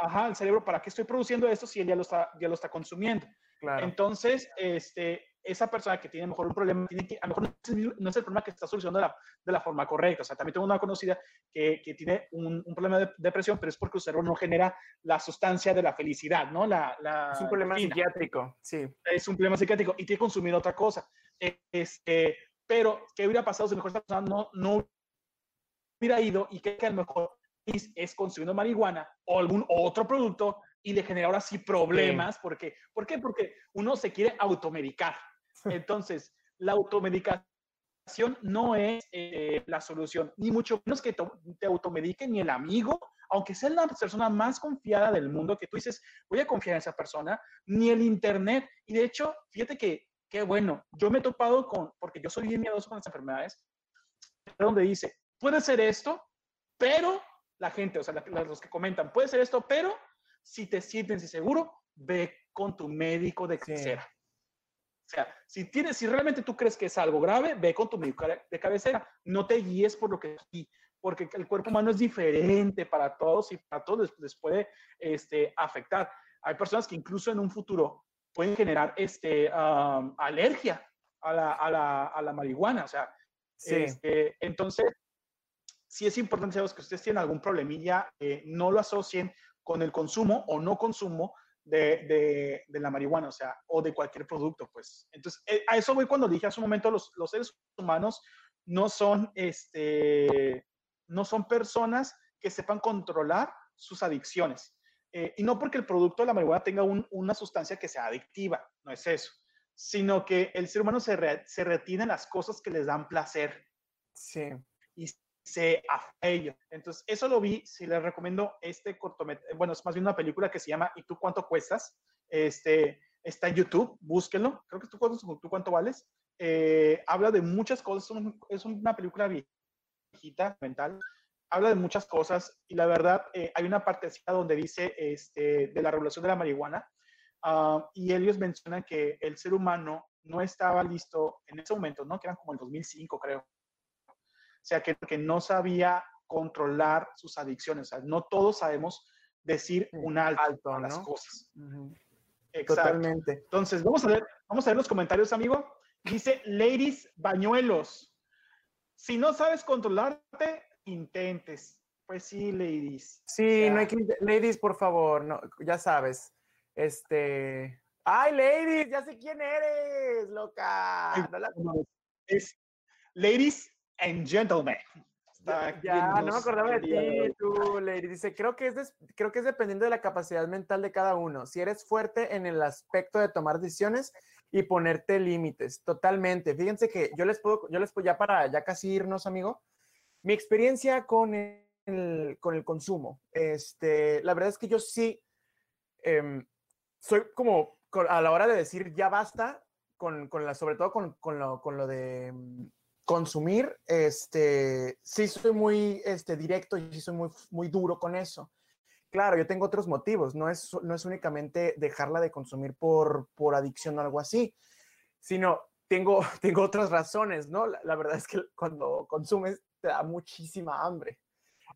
Ajá, el cerebro, ¿para qué estoy produciendo esto si él ya lo está, ya lo está consumiendo? Claro. Entonces, este, esa persona que tiene mejor un problema, tiene que, a lo mejor no es, el problema que está solucionando de la, de la, forma correcta. O sea, también tengo una conocida que, que tiene un, un, problema de depresión, pero es porque el cerebro no genera la sustancia de la felicidad, ¿no? La, la es un problema psiquiátrico, sí. Es un problema psiquiátrico y tiene que consumir otra cosa. Este, pero, ¿qué hubiera pasado si mejor esta persona no, no hubiera ido y que, a lo mejor es, consumiendo marihuana o algún otro producto y le genera ahora sí problemas. Porque, ¿Por qué? Porque uno se quiere automedicar. [LAUGHS] Entonces, la automedicación no es eh, la solución, ni mucho menos que te automedique ni el amigo, aunque sea la persona más confiada del mundo, que tú dices, voy a confiar en esa persona, ni el Internet. Y de hecho, fíjate que, qué bueno, yo me he topado con, porque yo soy bien miedoso con las enfermedades, donde dice, puede ser esto, pero la gente, o sea, los que comentan, puede ser esto, pero si te sientes inseguro, ve con tu médico de cabecera. O sea, si tienes, si realmente tú crees que es algo grave, ve con tu médico de cabecera. No te guíes por lo que porque el cuerpo humano es diferente para todos y para todos les, puede este, afectar. Hay personas que incluso en un futuro pueden generar este, alergia a la, a, la, a la, marihuana. O sea, este, entonces, sí es importante que ustedes tienen algún problemilla, eh, no lo asocien con el consumo o no consumo de, de, la marihuana, o sea, o de cualquier producto, pues. Entonces, eh, a eso voy cuando dije hace un momento, los, los seres humanos no son, este, no son personas que sepan controlar sus adicciones. Eh, y no porque el producto de la marihuana tenga una sustancia que sea adictiva, no es eso, sino que el ser humano se, se retiene en las cosas que les dan placer. Sí. Y se a ello. Entonces, eso lo vi, si les recomiendo este cortometraje, bueno, es más bien una película que se llama ¿Y tú cuánto cuestas? Este, está en YouTube, búsquenlo, creo que tú, tú cuánto vales. Eh, habla de muchas cosas, es una película viejita, mental, habla de muchas cosas y la verdad eh, hay una partecita donde dice este, de la regulación de la marihuana ah, y ellos mencionan que el ser humano no estaba listo en ese momento, ¿no? Que eran como el 2005, creo. O sea, que, que no sabía controlar sus adicciones. O sea, no todos sabemos decir un alto, a las cosas. Totalmente. Entonces, vamos a, ver, vamos a ver los comentarios, amigo. Dice, ladies, bañuelos. Si no sabes controlarte, intentes. Pues sí, ladies. Sí, no hay que... Ladies, por favor, no, ya sabes. Este... ¡Ay, ladies! Ya sé quién eres, loca. Es ladies and gentlemen. Ya, no me acordaba de ti, tú, Lady. Dice, creo que, es creo que es dependiendo de la capacidad mental de cada uno. Si eres fuerte en el aspecto de tomar decisiones y ponerte límites, totalmente. Fíjense que yo les puedo, yo les puedo, ya para ya casi irnos, amigo, mi experiencia con el, con el consumo. Este, la verdad es que yo sí em, soy como a la hora de decir ya basta, con, con la, sobre todo con, con, lo, con lo de mm, consumir, este, sí soy muy este, directo y sí soy muy, muy duro con eso. Claro, yo tengo otros motivos, no es, no es únicamente dejarla de consumir por, por adicción o algo así, sino tengo, [LAUGHS] tengo otras razones, ¿no? La, verdad es que cuando consumes te da muchísima hambre.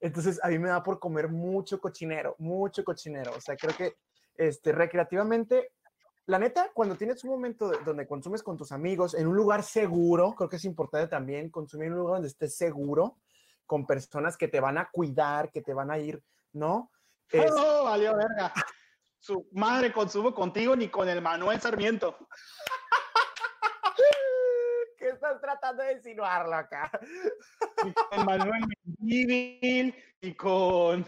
Entonces a mí me da por comer mucho cochinero, mucho cochinero. O sea, creo que este, recreativamente la neta, cuando tienes un momento donde consumes con tus amigos en un lugar seguro, creo que es importante también consumir en un lugar donde estés seguro, con personas que te van a cuidar, que te van a ir, ¿no? [LAUGHS] No, valió verga. Su madre consumo contigo ni con el Manuel Sarmiento. ¿Qué estás tratando de insinuarlo acá? Ni con Manuel Mendívil y con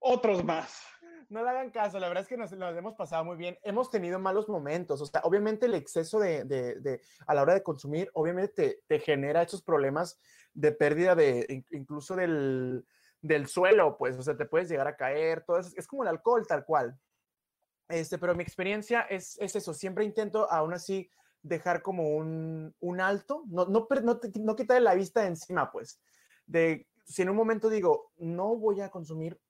otros más no le hagan caso, la verdad es que nos, hemos pasado muy bien. Hemos tenido malos momentos, o sea, obviamente el exceso de, de, a la hora de consumir, obviamente te, genera esos problemas de pérdida de, incluso del, del suelo, pues, o sea, te puedes llegar a caer, todo eso, es como el alcohol tal cual. Este, pero mi experiencia es, es eso, siempre intento aún así dejar como un, un alto, no, no, no, no quitar la vista de encima, pues, de si en un momento digo, no voy a consumir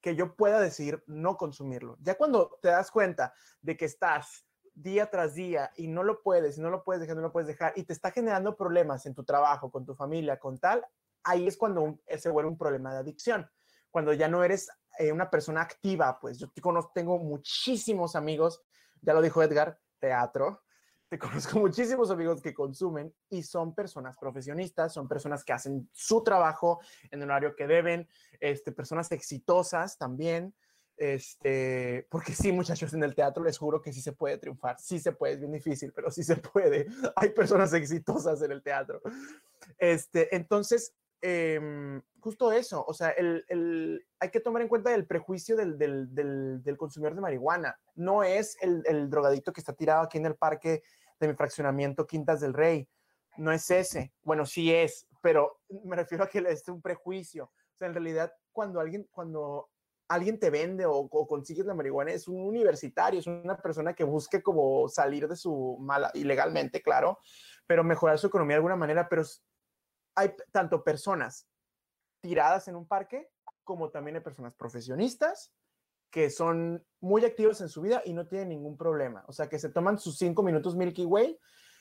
que yo pueda decir no consumirlo. Ya cuando te das cuenta de que estás día tras día y no lo puedes, no lo puedes dejar, no lo puedes dejar y te está generando problemas en tu trabajo, con tu familia, con tal, ahí es cuando se vuelve un problema de adicción. Cuando ya no eres eh, una persona activa, pues yo tengo muchísimos amigos, ya lo dijo Edgar, teatro, te [LAUGHS] conozco muchísimos amigos que consumen y son personas profesionistas, son personas que hacen su trabajo en el horario que deben, este, personas exitosas también. Este, porque sí, muchachos, en el teatro les juro que sí se puede triunfar, sí se puede, es bien difícil, pero sí se puede. [LAUGHS] Hay personas exitosas en el teatro. Este, entonces, em, justo eso, o sea, el, el, hay que tomar en cuenta el prejuicio del, del, del, del consumidor de marihuana. No es el, el, drogadicto que está tirado aquí en el parque de mi fraccionamiento Quintas del Rey. No es ese. Bueno, sí es, pero [LAUGHS] me refiero a que es un prejuicio. O sea, en realidad, cuando alguien, cuando alguien te vende o, consigues la marihuana, es un universitario, es una persona que busque como salir de su mala, ilegalmente, claro, pero mejorar su economía de alguna manera, pero hay tanto personas tiradas en un parque como también hay personas profesionistas que son muy activos en su vida y no tienen ningún problema. O sea, que se toman sus cinco minutos Milky Way.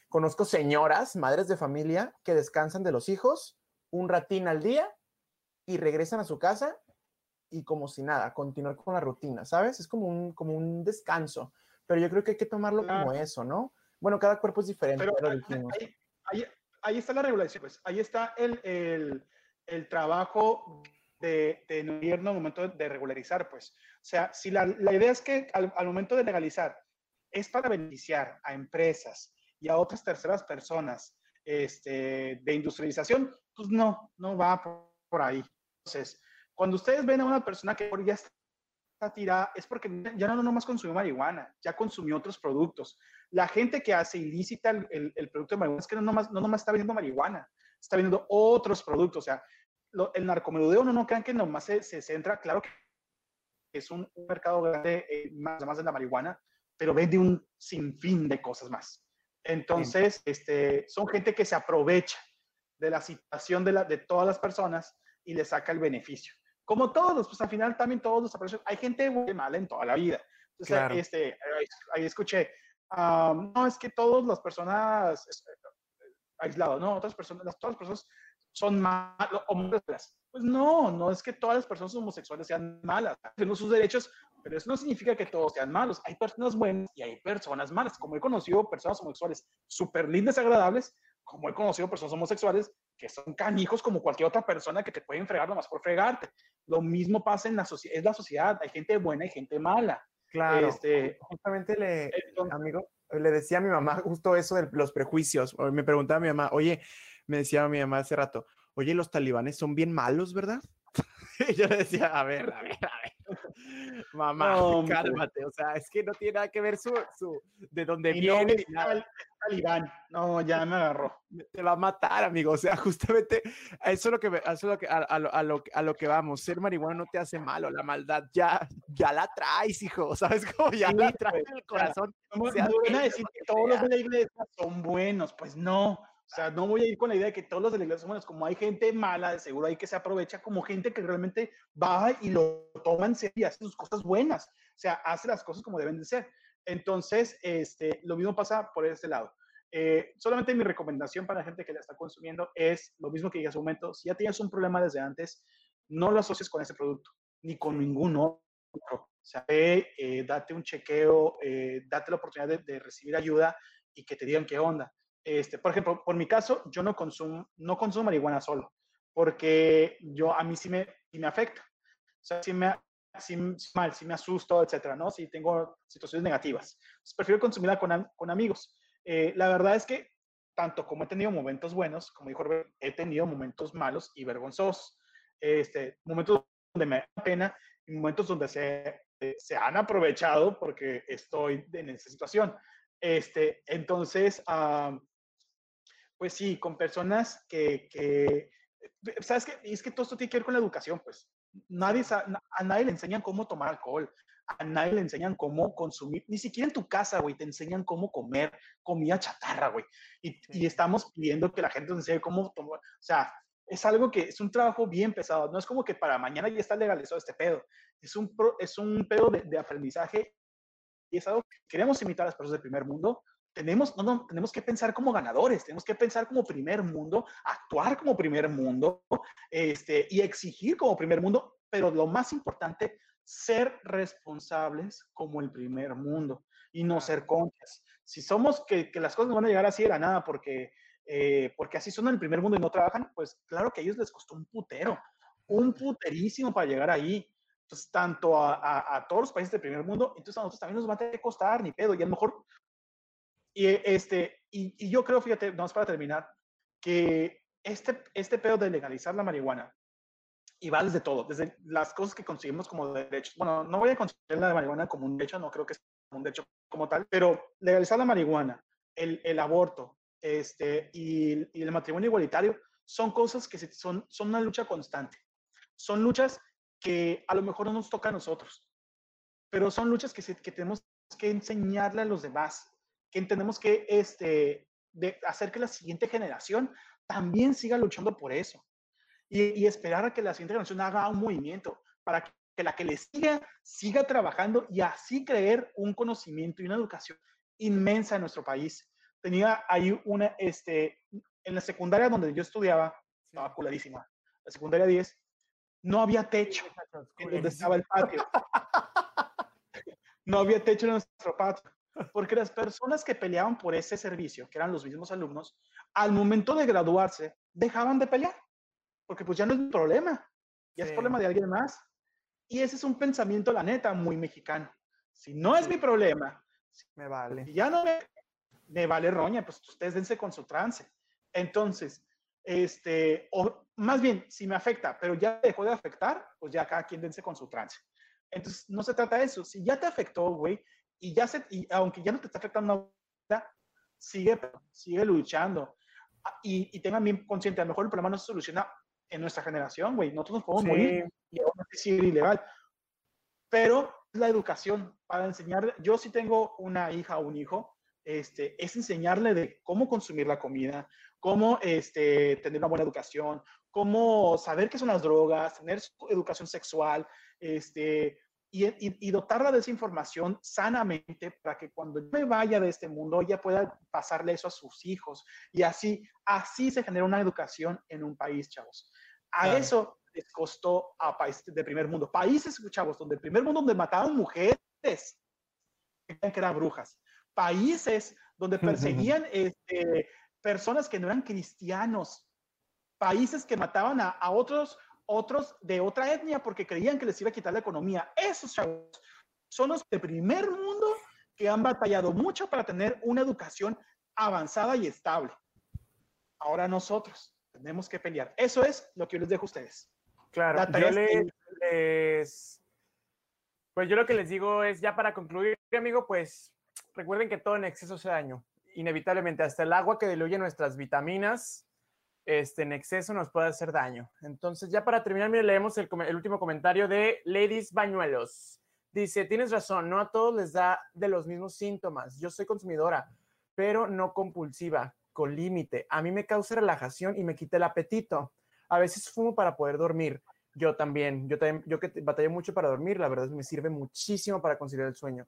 Conozco señoras, madres de familia, que descansan de los hijos un ratín al día y regresan a su casa y como si nada, continuar con la rutina, ¿sabes? Es como un, como un descanso. Pero yo creo que hay que tomarlo como eso, ¿no? Bueno, cada cuerpo es diferente. Pero, ahí, ahí, está la regulación, pues. Ahí está el, el, el trabajo de, de gobierno al momento de regularizar, pues. O sea, si la, la idea es que al, al, momento de legalizar es para beneficiar a empresas y a otras terceras personas este, de industrialización, pues no, no va por, por ahí. Entonces, cuando ustedes ven a una persona que ya está tirada, es porque ya no nomás consumió marihuana, ya consumió otros productos. La gente que hace ilícita el, el, el producto de marihuana es que no nomás, no nomás está vendiendo marihuana, está vendiendo otros productos. O sea, lo, el narcomenudeo no, no crean que nomás se, se centra, claro que es un, un mercado grande, eh, más, más de la marihuana, pero vende un sinfín de cosas más. Entonces, sí. este, son gente que se aprovecha de la situación de, la, de todas las personas y le saca el beneficio. Como todos, pues al final también todos desaparecen. Hay gente muy mala en toda la vida. Entonces, este, ahí escuché, no, es que todas las personas aisladas, no, otras personas, todas las personas son malas. Pues no, no es que todas las personas homosexuales sean malas, tienen sus derechos, pero eso no significa que todos sean malos. Hay personas buenas y hay personas malas. Como he conocido personas homosexuales súper lindas agradables, como he conocido personas homosexuales que son canijos como cualquier otra persona que te pueden fregar nomás por fregarte. Lo mismo pasa en la sociedad, es la sociedad, hay gente buena y gente mala. Claro, este, justamente le, amigo, le decía a mi mamá justo eso de los prejuicios. Me preguntaba a mi mamá, oye, me decía mi mamá hace rato, oye, los talibanes son bien malos, ¿verdad? [LAUGHS] y yo le decía, a ver, a ver, a Mamá, cálmate, o sea, es que no tiene nada que ver su, su de dónde viene. No, no, ya me agarró. Te va a matar, amigo, o sea, [LAUGHS] justamente eso es lo que, eso es lo que a, a, lo, a, lo, que vamos, ser marihuana no te hace malo, la maldad ya, ya la traes, hijo, [LAUGHS] ¿sabes cómo? Ya la traes en el corazón. No, no, a decir que todos los de la iglesia son buenos, pues no, o sea, no voy a ir con la idea de que todos los de la iglesia son buenos. Como hay gente mala, de seguro hay que se aprovecha como gente que realmente va y lo toma en serio y hace sus cosas buenas. O sea, hace las cosas como deben de ser. Entonces, este, lo mismo pasa por este lado. Eh, solamente mi recomendación para la gente que la está consumiendo es lo mismo que dije hace un momento. Si ya tienes un problema desde antes, no lo asocies con ese producto, ni con ninguno otro. O sea, eh, date un chequeo, eh, date la oportunidad de, de recibir ayuda y que te digan qué onda este, por ejemplo, por mi caso, yo no consumo, no consumo marihuana solo, porque yo, a mí sí me, me afecta. O sea, sí me, sí, mal, sí me asusto, etcétera, ¿no? Si tengo situaciones negativas. prefiero consumirla con, con amigos. Eh, la verdad es que, tanto como he tenido momentos buenos, como dijo Robert, he tenido momentos malos y vergonzosos. Este, momentos donde me da pena y momentos donde se, eh, se han aprovechado porque estoy en esa situación. Este, entonces, pues sí, con personas que, que ¿sabes qué? Es que todo esto tiene que ver con la educación, pues. Nadie, a nadie le enseñan cómo tomar alcohol, a nadie le enseñan cómo consumir, ni siquiera en tu casa, güey, te enseñan cómo comer comida chatarra, güey. Y, y, estamos pidiendo que la gente nos enseñe cómo tomar, o sea, es algo que es un trabajo bien pesado, no es como que para mañana ya está legalizado este pedo, es un, es un pedo de, de aprendizaje y es algo que queremos imitar a las personas del primer mundo, tenemos, no, no, tenemos que pensar como ganadores, tenemos que pensar como primer mundo, actuar como primer mundo este, y exigir como primer mundo, pero lo más importante, ser responsables como el primer mundo y no ser conchas. Si somos que, que las cosas no van a llegar así de la nada porque, eh, porque así son en el primer mundo y no trabajan, pues claro que a ellos les costó un putero, un puterísimo para llegar ahí. Entonces, tanto a, a, a, todos los países del primer mundo, entonces a nosotros también nos va a tener que costar, ni pedo. Y a lo mejor y, este, y, yo creo, fíjate, vamos para terminar, que este, este pedo de legalizar la marihuana, y va desde todo, desde las cosas que conseguimos como derechos. Bueno, no voy a considerar la marihuana como un derecho, no creo que sea un derecho como tal, pero legalizar la marihuana, el, el aborto este, y, y, el matrimonio igualitario son cosas que son, son una lucha constante. Son luchas que a lo mejor no nos toca a nosotros, pero son luchas que, que tenemos que enseñarle a los demás que tenemos que este, de hacer que la siguiente generación también siga luchando por eso. Y, esperar a que la siguiente generación haga un movimiento para que la que le siga siga trabajando y así creer un conocimiento y una educación inmensa en nuestro país. Tenía ahí una, este, en la secundaria donde yo estudiaba, estaba culadísima, la secundaria 10, no había techo en donde estaba el patio. [LAUGHS] No había techo en nuestro patio. Porque las personas que peleaban por ese servicio, que eran los mismos alumnos, al momento de graduarse, dejaban de pelear. Porque pues ya no es un problema, ya es problema de alguien más. Y ese es un pensamiento, la neta, muy mexicano. Si no es mi problema, me vale. Si ya no me, me vale roña, pues ustedes dense con su trance. Entonces, este, o más bien, si me afecta, pero ya dejó de afectar, pues ya cada quien dense con su trance. Entonces, no se trata de eso. Si ya te afectó, güey, y ya se, y aunque ya no te está afectando sigue, sigue luchando. Ah, y, y tengan bien consciente, a lo mejor el problema no se soluciona en nuestra generación, güey. Nosotros nos podemos morir y aún así sigue ilegal. Pero la educación, para enseñar, yo si tengo una hija o un hijo, este, es enseñarle de cómo consumir la comida, cómo este, tener una buena educación, cómo saber qué son las drogas, tener educación sexual, este, y, dotarla de esa información sanamente para que cuando yo me vaya de este mundo ella pueda pasarle eso a sus hijos. Y así, así se genera una educación en un país, chavos. A eso les costó a países de primer mundo. Países, chavos, donde el primer mundo donde mataban mujeres, que eran brujas. Países donde [LAUGHS] perseguían este, personas que no eran cristianos. Países que mataban a, a otros otros de otra etnia porque creían que les iba a quitar la economía. Esos chavos son los de primer mundo que han batallado mucho para tener una educación avanzada y estable. Ahora nosotros tenemos que pelear. Eso es lo que yo les dejo a ustedes. Claro, yo les, pues yo lo que les digo es ya para concluir, amigo, pues recuerden que todo en exceso hace daño. Inevitablemente, hasta el agua que diluye nuestras vitaminas este, en exceso nos puede hacer daño. Entonces, ya para terminar, mire, leemos el, último comentario de Ladies Bañuelos. Dice, tienes razón, no a todos les da de los mismos síntomas. Yo soy consumidora, pero no compulsiva, con límite. A mí me causa relajación y me quita el apetito. A veces fumo para poder dormir. Yo también, yo también, yo que batallé mucho para dormir, la verdad me sirve muchísimo para conciliar el sueño.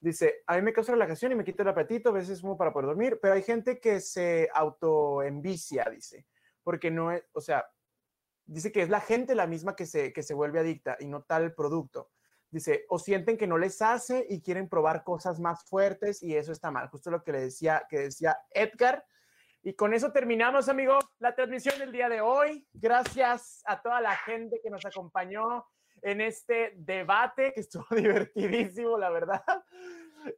Dice, a mí me causa relajación y me quita el apetito, a veces fumo para poder dormir, pero hay gente que se autoenvicia, dice porque no es, o sea, dice que es la gente la misma que se, que se vuelve adicta y no tal producto. Dice, o sienten que no les hace y quieren probar cosas más fuertes y eso está mal. Justo lo que le decía, que decía Edgar. Y con eso terminamos, amigo, la transmisión del día de hoy. Gracias a toda la gente que nos acompañó en este debate que estuvo [LAUGHS] divertidísimo, la verdad.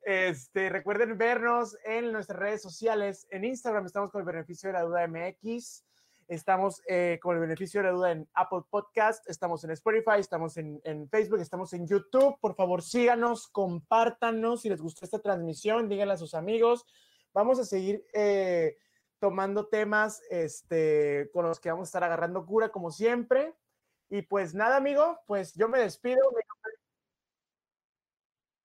Este, recuerden vernos en nuestras redes sociales. En Instagram estamos con el beneficio de la duda MX. Estamos eh, con el beneficio de la duda en Apple Podcast, estamos en Spotify, estamos en, Facebook, estamos en YouTube. Por favor, síganos, compártanos si les gustó esta transmisión, díganle a sus amigos. Vamos a seguir eh, tomando temas este, con los que vamos a estar agarrando cura, como siempre. Y pues nada, amigo, pues yo me despido.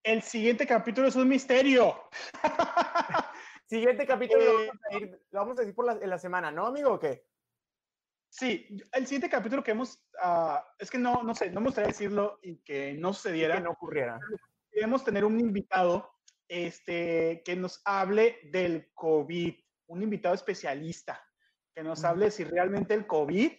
El siguiente capítulo es un misterio. [LAUGHS] siguiente capítulo lo, vamos a decir por la, en la semana, ¿no, amigo? ¿O qué? Sí, el siguiente capítulo que hemos, uh, es que no, no sé, no me gustaría decirlo y que no sucediera. que no ocurriera. Queremos tener un invitado este, que nos hable del COVID, un invitado especialista, que nos hable si realmente el COVID,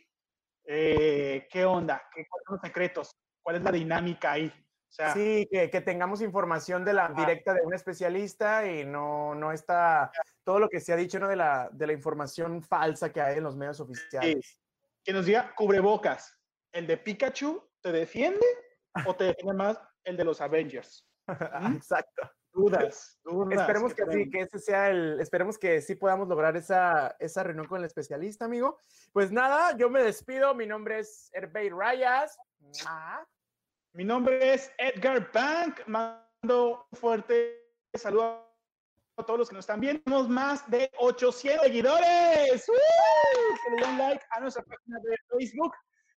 eh, qué onda, qué son los secretos, cuál es la dinámica ahí. O sea, sí, que, que, tengamos información de la directa de un especialista y no, no está todo lo que se ha dicho ¿no? de, la, de la información falsa que hay en los medios oficiales. Que nos diga cubrebocas. ¿El de Pikachu te defiende o te defiende más el de los Avengers? [LAUGHS] ¿Mm? Exacto. Dudas, dudas. Esperemos que, sí, que ese sea el, esperemos que sí podamos lograr esa, esa reunión con el especialista, amigo. Pues nada, yo me despido. Mi nombre es Herbey Rayas. Mi nombre es Edgar Bank. Mando un fuerte saludo a todos los que nos están viendo. Tenemos más de 800 seguidores. Que le den like a nuestra página de Facebook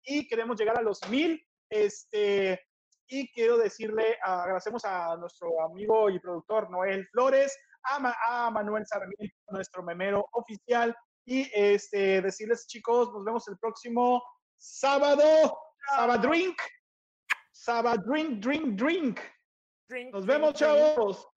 y queremos llegar a los mil. Este, y quiero decirle, agradecemos a nuestro amigo y productor Noel Flores, a, a Manuel Sarmiento, nuestro memero oficial, y este, decirles, chicos, nos vemos el próximo sábado. Sábado Drink. Sábado Drink, Drink, Drink. Nos vemos, chavos.